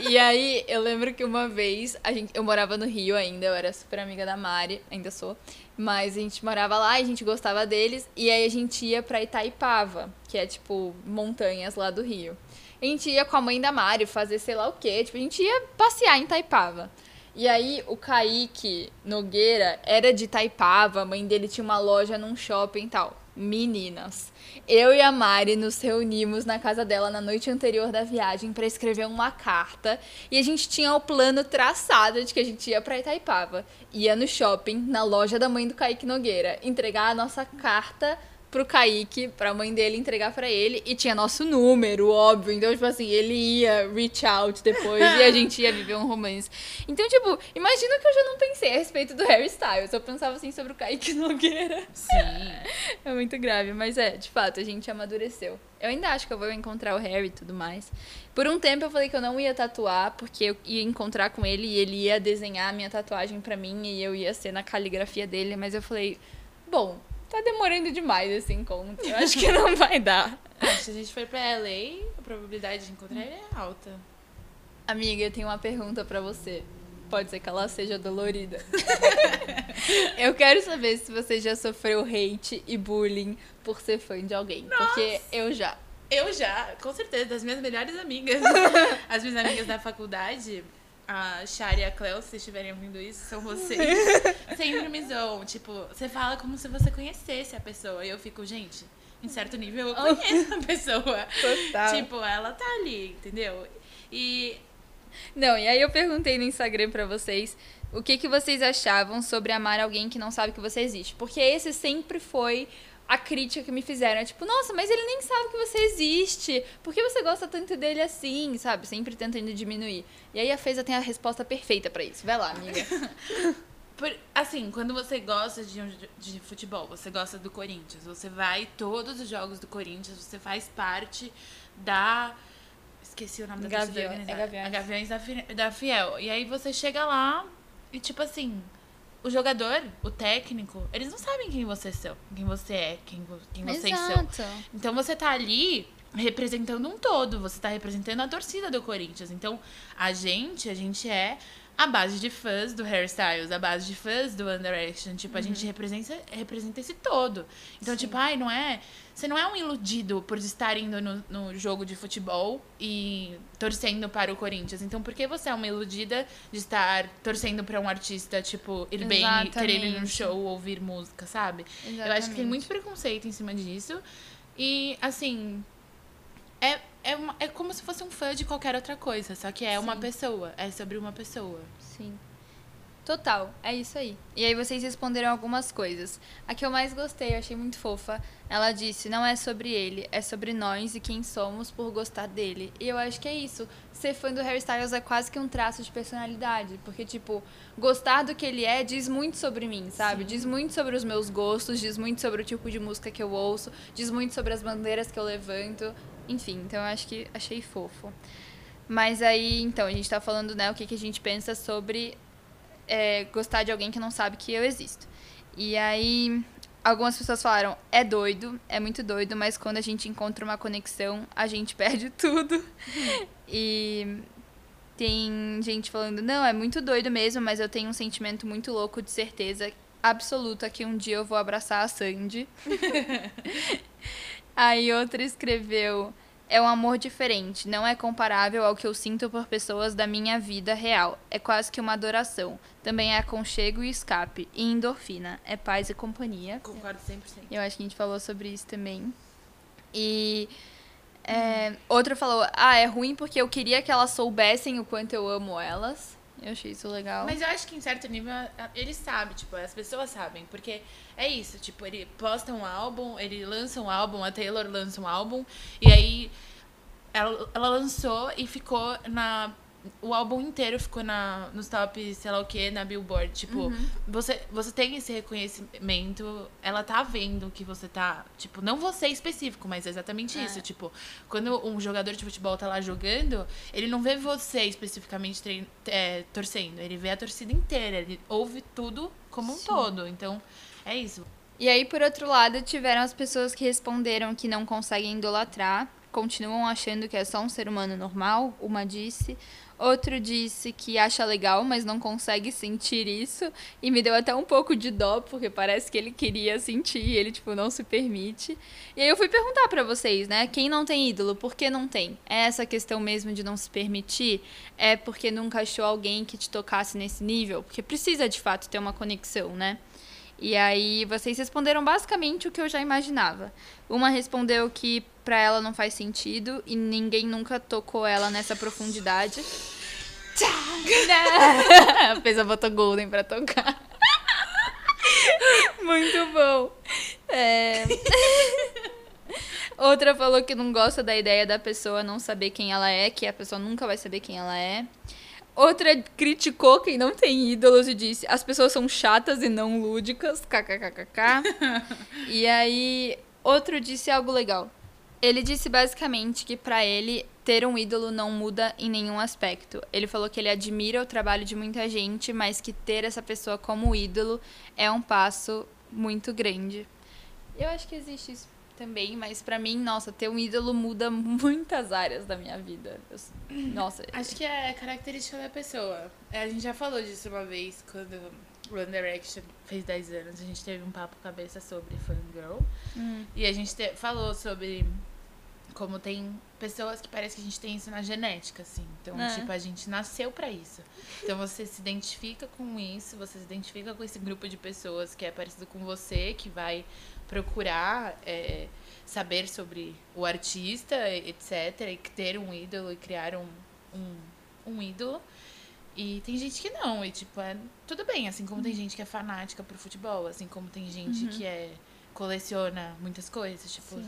E aí eu lembro que uma vez a gente, eu morava no Rio ainda, eu era super amiga da Mari, ainda sou. Mas a gente morava lá e a gente gostava deles. E aí a gente ia pra Itaipava, que é tipo montanhas lá do Rio. A gente ia com a mãe da Mari fazer sei lá o quê. Tipo, a gente ia passear em Itaipava. E aí o Kaique Nogueira era de Itaipava, a mãe dele tinha uma loja num shopping e tal. Meninas, eu e a Mari nos reunimos na casa dela na noite anterior da viagem pra escrever uma carta e a gente tinha o plano traçado de que a gente ia pra Itaipava, ia no shopping, na loja da mãe do Kaique Nogueira, entregar a nossa carta pro Kaique, pra mãe dele entregar pra ele, e tinha nosso número, óbvio. Então, tipo assim, ele ia reach out depois e a gente ia viver um romance. Então, tipo, imagina que eu já não pensei a respeito do Harry Styles. Eu pensava assim sobre o Kaique Nogueira. Sim. É muito grave, mas é, de fato, a gente amadureceu. Eu ainda acho que eu vou encontrar o Harry e tudo mais. Por um tempo eu falei que eu não ia tatuar, porque eu ia encontrar com ele e ele ia desenhar a minha tatuagem pra mim e eu ia ser na caligrafia dele, mas eu falei, bom, tá demorando demais esse encontro. Eu acho que não vai dar. Que se a gente for pra LA, a probabilidade de encontrar ele é alta. Amiga, eu tenho uma pergunta pra você. Pode ser que ela seja dolorida. eu quero saber se você já sofreu hate e bullying por ser fã de alguém. Porque eu já. Eu já, com certeza, das minhas melhores amigas. As minhas amigas da faculdade, a Shari e a Cleo, se estiverem ouvindo isso, são vocês. Sempre me zoam. Tipo, você fala como se você conhecesse a pessoa. E eu fico, gente, em certo nível eu conheço a pessoa. Total. Tipo, ela tá ali, entendeu? E Não, e aí eu perguntei no Instagram pra vocês o que, que vocês achavam sobre amar alguém que não sabe que você existe. Porque esse sempre foi a crítica que me fizeram. É tipo, nossa, mas ele nem sabe que você existe. Por que você gosta tanto dele assim, sabe? Sempre tentando diminuir. E aí a Feza tem a resposta perfeita pra isso. Vai lá, amiga. Por- assim, quando você gosta de, de futebol, você gosta do Corinthians, você vai todos os jogos do Corinthians, você faz parte da. Esqueci o nome da torcida organizada. é Gaviões. A Gaviões da Fiel. E aí você chega lá e, tipo assim, o jogador, o técnico, eles não sabem quem você são, quem você é, quem, quem vocês são. Exato. Então você tá ali representando um todo, você tá representando a torcida do Corinthians. Então, a gente, a gente é a base de fãs do hairstyles, a base de fãs do One Direction. Tipo, a gente representa, representa esse todo. Então, tipo, ai, não é. Você não é um iludido por estar indo no, no jogo de futebol e torcendo para o Corinthians. Então, por que você é uma iludida de estar torcendo para um artista, tipo, ir bem querer ir no Exatamente. show, ouvir música, sabe? Eu acho que tem Exatamente. muito preconceito em cima disso. E, assim. É, é, uma- é como se fosse um fã de qualquer outra coisa, só que é uma Sim. pessoa. É sobre uma pessoa. Sim. Total, é isso aí. E aí vocês responderam algumas coisas. A que eu mais gostei, eu achei muito fofa. Ela disse: não é sobre ele, é sobre nós e quem somos por gostar dele. E eu acho que é isso. Ser fã do Harry Styles é quase que um traço de personalidade. Porque, tipo, gostar do que ele é diz muito sobre mim, sabe? Diz muito sobre os meus gostos, diz muito sobre o tipo de música que eu ouço, diz muito sobre as bandeiras que eu levanto. Enfim, então eu acho que achei fofo. Mas aí, então, a gente tá falando, né, o que, que a gente pensa sobre é, gostar de alguém que não sabe que eu existo. E aí, algumas pessoas falaram, é doido, é muito doido, mas quando a gente encontra uma conexão, a gente perde tudo. e tem gente falando, não, é muito doido mesmo, mas eu tenho um sentimento muito louco de certeza absoluta que um dia eu vou abraçar a Sandy. Aí outra escreveu: É um amor diferente, não é comparável ao que eu sinto por pessoas da minha vida real. É quase que uma adoração. Também é aconchego e escape. E endorfina. É paz e companhia. Concordo 100%. Eu acho que a gente falou sobre isso também. E. é, outra falou: Ah, é ruim porque eu queria que elas soubessem o quanto eu amo elas. Eu achei isso legal. Mas eu acho que em certo nível ele sabe, tipo, as pessoas sabem, porque é isso, tipo, ele posta um álbum, ele lança um álbum, a Taylor lança um álbum, e aí ela, ela lançou e ficou na. O álbum inteiro ficou na, nos top, sei lá o que, na Billboard. Tipo, você, você tem esse reconhecimento, ela tá vendo que você tá. Tipo, não você específico, mas é exatamente isso. Tipo, quando um jogador de futebol tá lá jogando, ele não vê você especificamente trein- é, torcendo, ele vê a torcida inteira, ele ouve tudo como um todo. Então, é isso. E aí, por outro lado, tiveram as pessoas que responderam que não conseguem idolatrar, continuam achando que é só um ser humano normal, uma disse. Outro disse que acha legal, mas não consegue sentir isso. E me deu até um pouco de dó, porque parece que ele queria sentir e ele, tipo, não se permite. E aí eu fui perguntar pra vocês, né? Quem não tem ídolo, por que não tem? É essa questão mesmo de não se permitir? É porque nunca achou alguém que te tocasse nesse nível? Porque precisa, de fato, ter uma conexão, né? E aí vocês responderam basicamente o que eu já imaginava. Uma respondeu que pra ela não faz sentido e ninguém nunca tocou ela nessa profundidade. a Pesa botou Golden pra tocar. Muito bom. É... Outra falou que não gosta da ideia da pessoa não saber quem ela é, que a pessoa nunca vai saber quem ela é. Outra criticou quem não tem ídolos e disse: as pessoas são chatas e não lúdicas. KKKKK. e aí, outro disse algo legal. Ele disse basicamente que pra ele ter um ídolo não muda em nenhum aspecto. Ele falou que ele admira o trabalho de muita gente, mas que ter essa pessoa como ídolo é um passo muito grande. Eu acho que existe isso também, mas pra mim, nossa, ter um ídolo muda muitas áreas da minha vida. Eu- nossa, Acho que é característica da pessoa. É, A gente já falou disso uma vez quando One Direction fez 10 anos. A gente teve um papo cabeça sobre Fangirl. Hum. E a gente te- falou sobre como tem pessoas que parece que a gente tem isso na genética, assim. Então, É. tipo, a gente nasceu pra isso. Então você se identifica com isso, você se identifica com esse grupo de pessoas que é parecido com você, que vai procurar é, saber sobre o artista, etc. E ter um ídolo e criar um, um, um ídolo. E tem gente que não, e tipo, é tudo bem, assim como tem gente que é fanática pro futebol, assim como tem gente que é coleciona muitas coisas, tipo,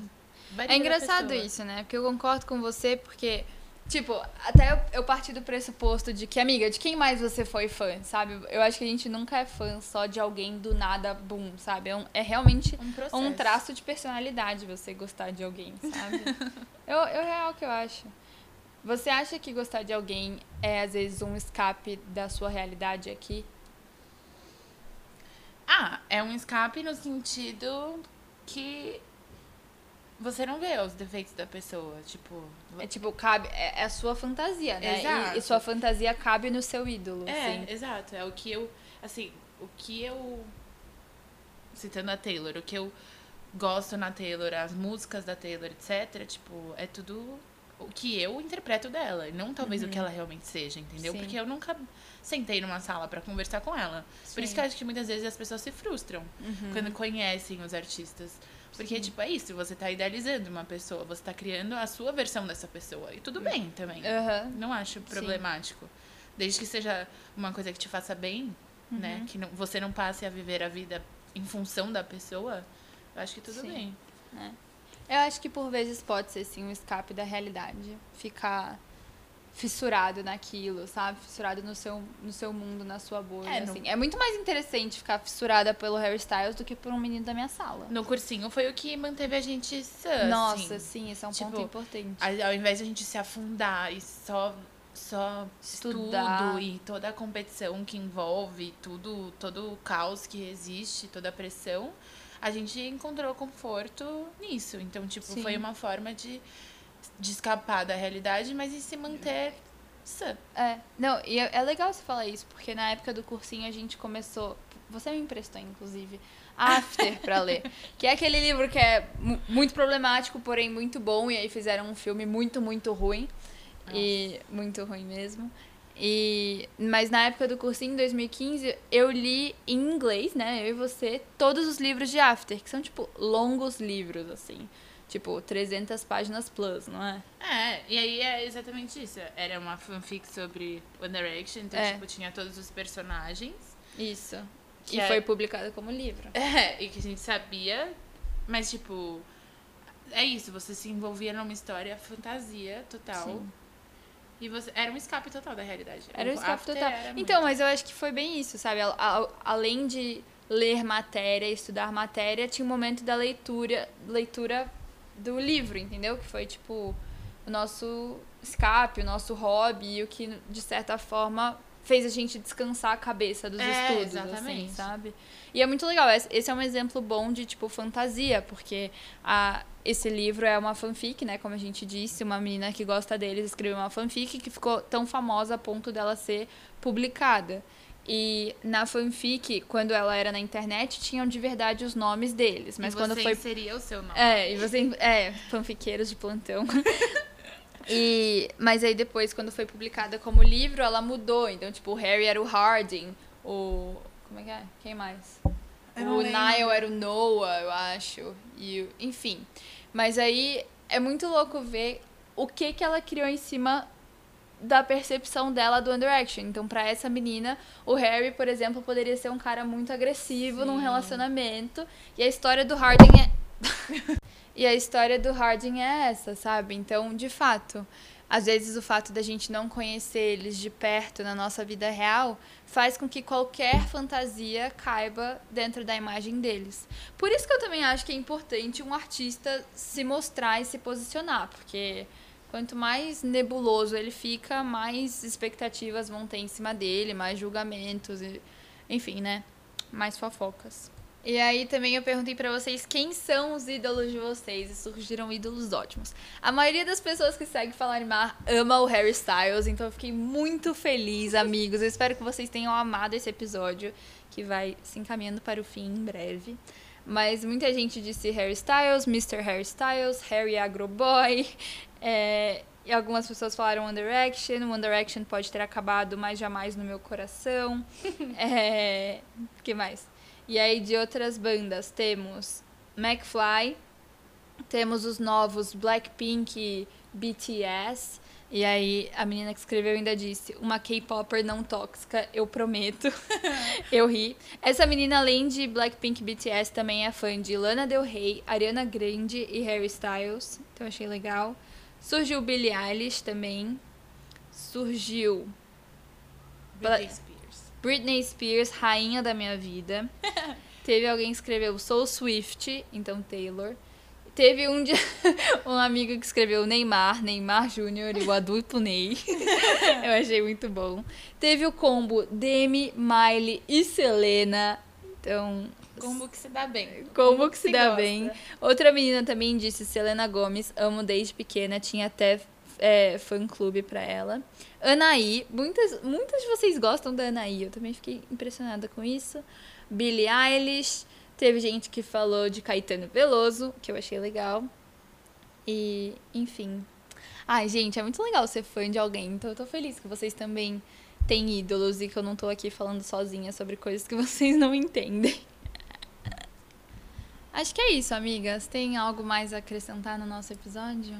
É engraçado isso, né? Porque eu concordo com você, porque, tipo, até eu, eu parti do pressuposto de que, amiga, de quem mais você foi fã, sabe? Eu acho que a gente nunca é fã só de alguém do nada, boom, sabe? É, um- é realmente um um traço de personalidade você gostar de alguém, sabe? eu, eu real que eu acho. Você acha que gostar de alguém é, às vezes, um escape da sua realidade aqui? Ah, é um escape no sentido que você não vê os defeitos da pessoa, tipo... É tipo, cabe. É, é a sua fantasia, né? E- Exato. E, sua fantasia cabe no seu ídolo. É, assim. exato. É o que eu. Assim, o que eu. Citando a Taylor, o que eu gosto na Taylor, as músicas da Taylor, etc. Tipo, é tudo o que eu interpreto dela. E não talvez o que ela realmente seja, entendeu? Sim. Porque eu nunca sentei numa sala pra conversar com ela. Por isso Sim. que eu acho que muitas vezes as pessoas se frustram Uhum. quando conhecem os artistas. Porque, tipo, é isso, você tá idealizando uma pessoa, você tá criando a sua versão dessa pessoa. E tudo bem também. Aham. Não acho problemático. Desde que seja uma coisa que te faça bem, né? Que não- você não passe a viver a vida em função da pessoa, eu acho que tudo Sim. bem. Eu acho que por vezes pode ser sim um escape da realidade. Ficar fissurado naquilo, sabe? Fissurado no seu, no seu mundo, na sua bolha. É, assim. é muito mais interessante ficar fissurada pelo Harry Styles do que por um menino da minha sala. No cursinho foi o que manteve a gente sã, Nossa, assim. sim, esse é um Tipo, ponto importante. Ao invés de a gente se afundar e só só Estudar. estudo e toda a competição que envolve, tudo, todo o caos que existe, toda a pressão, a gente encontrou conforto nisso. Então, tipo, Sim. foi uma forma de, de escapar da realidade, mas e se manter sã. É, não, e é, é legal você falar isso, porque na época do cursinho a gente começou. Você me emprestou, inclusive, After pra ler. Que é aquele livro que é mu- muito problemático, porém muito bom, e aí fizeram um filme muito, muito ruim. E muito ruim mesmo. E, mas na época do cursinho, em 2015, eu li em inglês, né? Eu e você, todos os livros de After, que são, tipo, longos livros, assim. Tipo, 300 páginas plus, não é? É, e aí é exatamente isso. Era uma fanfic sobre One Direction, então, É. tipo, tinha todos os personagens. Isso. Que e é- foi publicado como livro. É, e que a gente sabia, mas tipo, é isso, você se envolvia numa história fantasia total. Sim. E você era um escape total da realidade. Era um escape After total. era muito. Então, mas eu acho que foi bem isso, sabe? A- a- além de ler matéria, estudar matéria, tinha um momento da leitura, leitura do livro, entendeu? Que foi tipo o nosso escape, o nosso hobby, e o que de certa forma fez a gente descansar a cabeça dos É, estudos, exatamente. assim, sabe? E é muito legal. Esse esse é um exemplo bom de tipo fantasia, porque a esse livro é uma fanfic, né? Como a gente disse, uma menina que gosta deles escreveu uma fanfic que ficou tão famosa a ponto dela ser publicada. E na fanfic, quando ela era na internet, tinham de verdade os nomes deles. Mas e quando foi inseria o seu nome. é, e você. É, fanfiqueiros de plantão. e, mas aí depois, quando foi publicada como livro, ela mudou. Então, tipo, o Harry era o Harding, o. Como é que é? Quem mais? Eu o. Niall era o Noah, eu acho. E, enfim. Mas aí é muito louco ver o que, que ela criou em cima da percepção dela do One Direction. Então, pra essa menina, o Harry, por exemplo, poderia ser um cara muito agressivo num Sim. relacionamento. E a história do Harding é. e a história do Harding é essa, sabe? Então, de fato, às vezes o fato da gente não conhecer eles de perto na nossa vida real faz com que qualquer fantasia caiba dentro da imagem deles. Por isso que eu também acho que é importante um artista se mostrar e se posicionar, porque quanto mais nebuloso ele fica, mais expectativas vão ter em cima dele, mais julgamentos, e, enfim, né? Mais fofocas. E aí também eu perguntei pra vocês quem são os ídolos de vocês e surgiram ídolos ótimos. A maioria das pessoas que segue Falar Mar ama o Harry Styles, então eu fiquei muito feliz, amigos. Eu espero que vocês tenham amado esse episódio, que vai se encaminhando para o fim em breve. Mas muita gente disse Harry Styles, Mr. Harry Styles, Harry Agroboy. É, e algumas pessoas falaram One Direction. One Direction pode ter acabado, mas jamais no meu coração. é, que mais? E aí de outras bandas temos McFly, temos os novos Blackpink BTS. E aí a menina que escreveu ainda disse: uma K-popper não tóxica, eu prometo. eu ri. Essa menina, além de Blackpink BTS, também é fã de Lana Del Rey, Ariana Grande e Harry Styles. Então achei legal. Surgiu Billie Eilish também. Surgiu Britney Spears. Britney Spears, rainha da minha vida. Teve alguém que escreveu Soul Swift, então Taylor. Teve um, um amigo que escreveu Neymar, Neymar Júnior e o adulto Ney. Eu achei muito bom. Teve o combo Demi, Miley e Selena. Então, Combo que se dá bem. Como que se dá gosta. bem. Outra menina também disse, Selena Gomes, amo desde pequena, tinha até é, fã-clube pra ela. Anaí, muitas, muitas de vocês gostam da Anaí, eu também fiquei impressionada com isso. Billie Eilish, teve gente que falou de Caetano Veloso, que eu achei legal. E, enfim. Ai, gente, é muito legal ser fã de alguém, então eu tô feliz que vocês também têm ídolos e que eu não tô aqui falando sozinha sobre coisas que vocês não entendem. Acho que é isso, amigas. Tem algo mais a acrescentar no nosso episódio?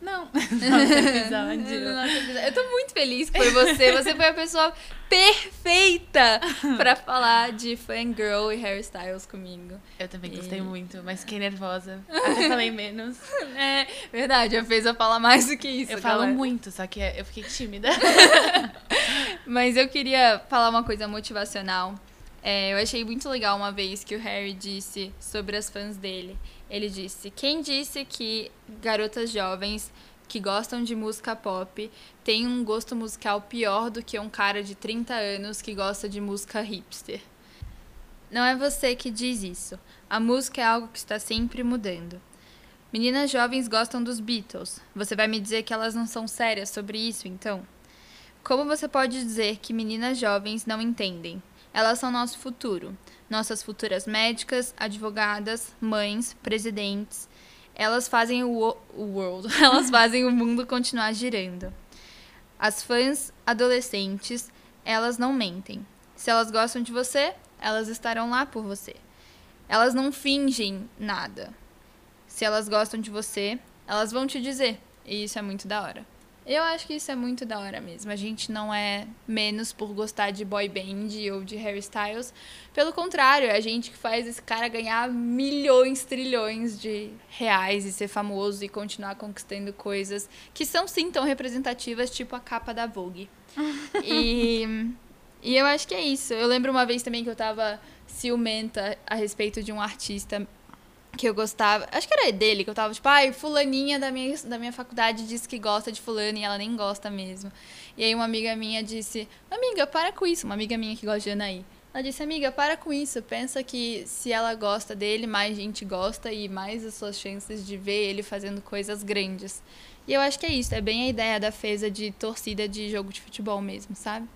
Não. Nosso episódio. No nosso episódio. Eu tô muito feliz foi você. Você foi a pessoa perfeita pra falar de fangirl e hairstyles comigo. Eu também gostei E- muito, mas fiquei nervosa. Até falei menos. É verdade, já fez eu falar mais do que isso. Eu falo galera. muito, só que eu fiquei tímida. Mas eu queria falar uma coisa motivacional. É, eu achei muito legal uma vez que o Harry disse sobre as fãs dele. Ele disse: Quem disse que garotas jovens que gostam de música pop têm um gosto musical pior do que um cara de 30 anos que gosta de música hipster? Não é você que diz isso. A música é algo que está sempre mudando. Meninas jovens gostam dos Beatles. Você vai me dizer que elas não são sérias sobre isso, então? Como você pode dizer que meninas jovens não entendem? Elas são nosso futuro. Nossas futuras médicas, advogadas, mães, presidentes. Elas fazem o, o world, elas fazem o mundo continuar girando. As fãs adolescentes, elas não mentem. Se elas gostam de você, elas estarão lá por você. Elas não fingem nada. Se elas gostam de você, elas vão te dizer. E isso é muito da hora. Eu acho que isso é muito da hora mesmo. A gente não é menos por gostar de boy band ou de hairstyles. Pelo contrário, é a gente que faz esse cara ganhar milhões, trilhões de reais e ser famoso e continuar conquistando coisas que são sim tão representativas, tipo a capa da Vogue. e, e eu acho que é isso. Eu lembro uma vez também que eu tava ciumenta a respeito de um artista que eu gostava. Acho que era dele, que eu tava tipo, ai, fulaninha da minha, da minha faculdade disse que gosta de fulano e ela nem gosta mesmo. E aí uma amiga minha disse, amiga, para com isso. Uma amiga minha que gosta de Anaí. Ela disse, amiga, para com isso. Pensa que se ela gosta dele, mais gente gosta e mais as suas chances de ver ele fazendo coisas grandes. E eu acho que é isso. É bem a ideia da feza de torcida de jogo de futebol mesmo, sabe?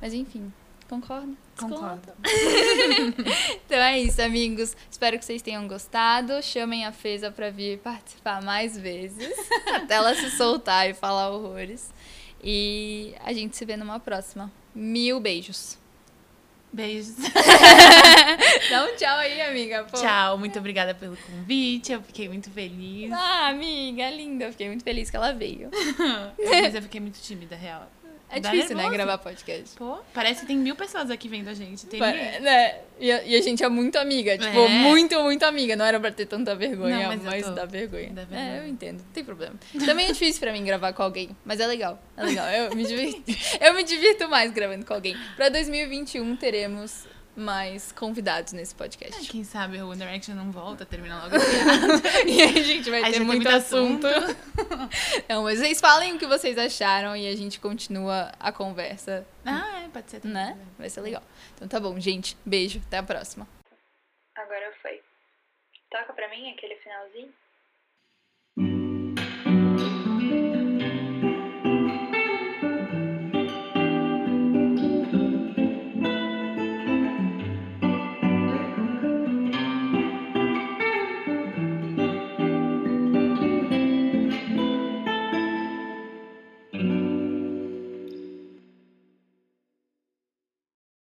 Mas enfim, concorda? Concordo. Então é isso, amigos. Espero que vocês tenham gostado. Chamem a Feza pra vir participar mais vezes. até ela se soltar e falar horrores. E a gente se vê numa próxima. Mil beijos. Beijos. Dá um tchau aí, amiga. pô. Tchau, muito obrigada pelo convite. Eu fiquei muito feliz. Ah, amiga, linda. Eu fiquei muito feliz que ela veio. Mas eu fiquei muito tímida, real. É Dá difícil, né, nervoso. gravar podcast. Pô, parece que tem mil pessoas aqui vendo a gente. Tem Pa- né? E, a, e a gente é muito amiga, tipo, É. muito, muito amiga. Não era pra ter tanta vergonha, Não, mas mas, tô. dá vergonha. Dá vergonha. É, eu entendo, não tem problema. Também é difícil pra mim gravar com alguém, mas é legal, é legal. Eu me divirto, eu me divirto mais gravando com alguém. Pra 2021 teremos mais convidados nesse podcast. Quem sabe o One Direction não volta, termina logo a piada. E aí a gente vai Aí ter tem muito muito assunto. Não, mas vocês falem o que vocês acharam e a gente continua a conversa, Ah, é, pode ser também. né? Vai ser legal. Então tá bom, gente. Beijo, até a próxima. Agora foi. Toca pra mim aquele finalzinho.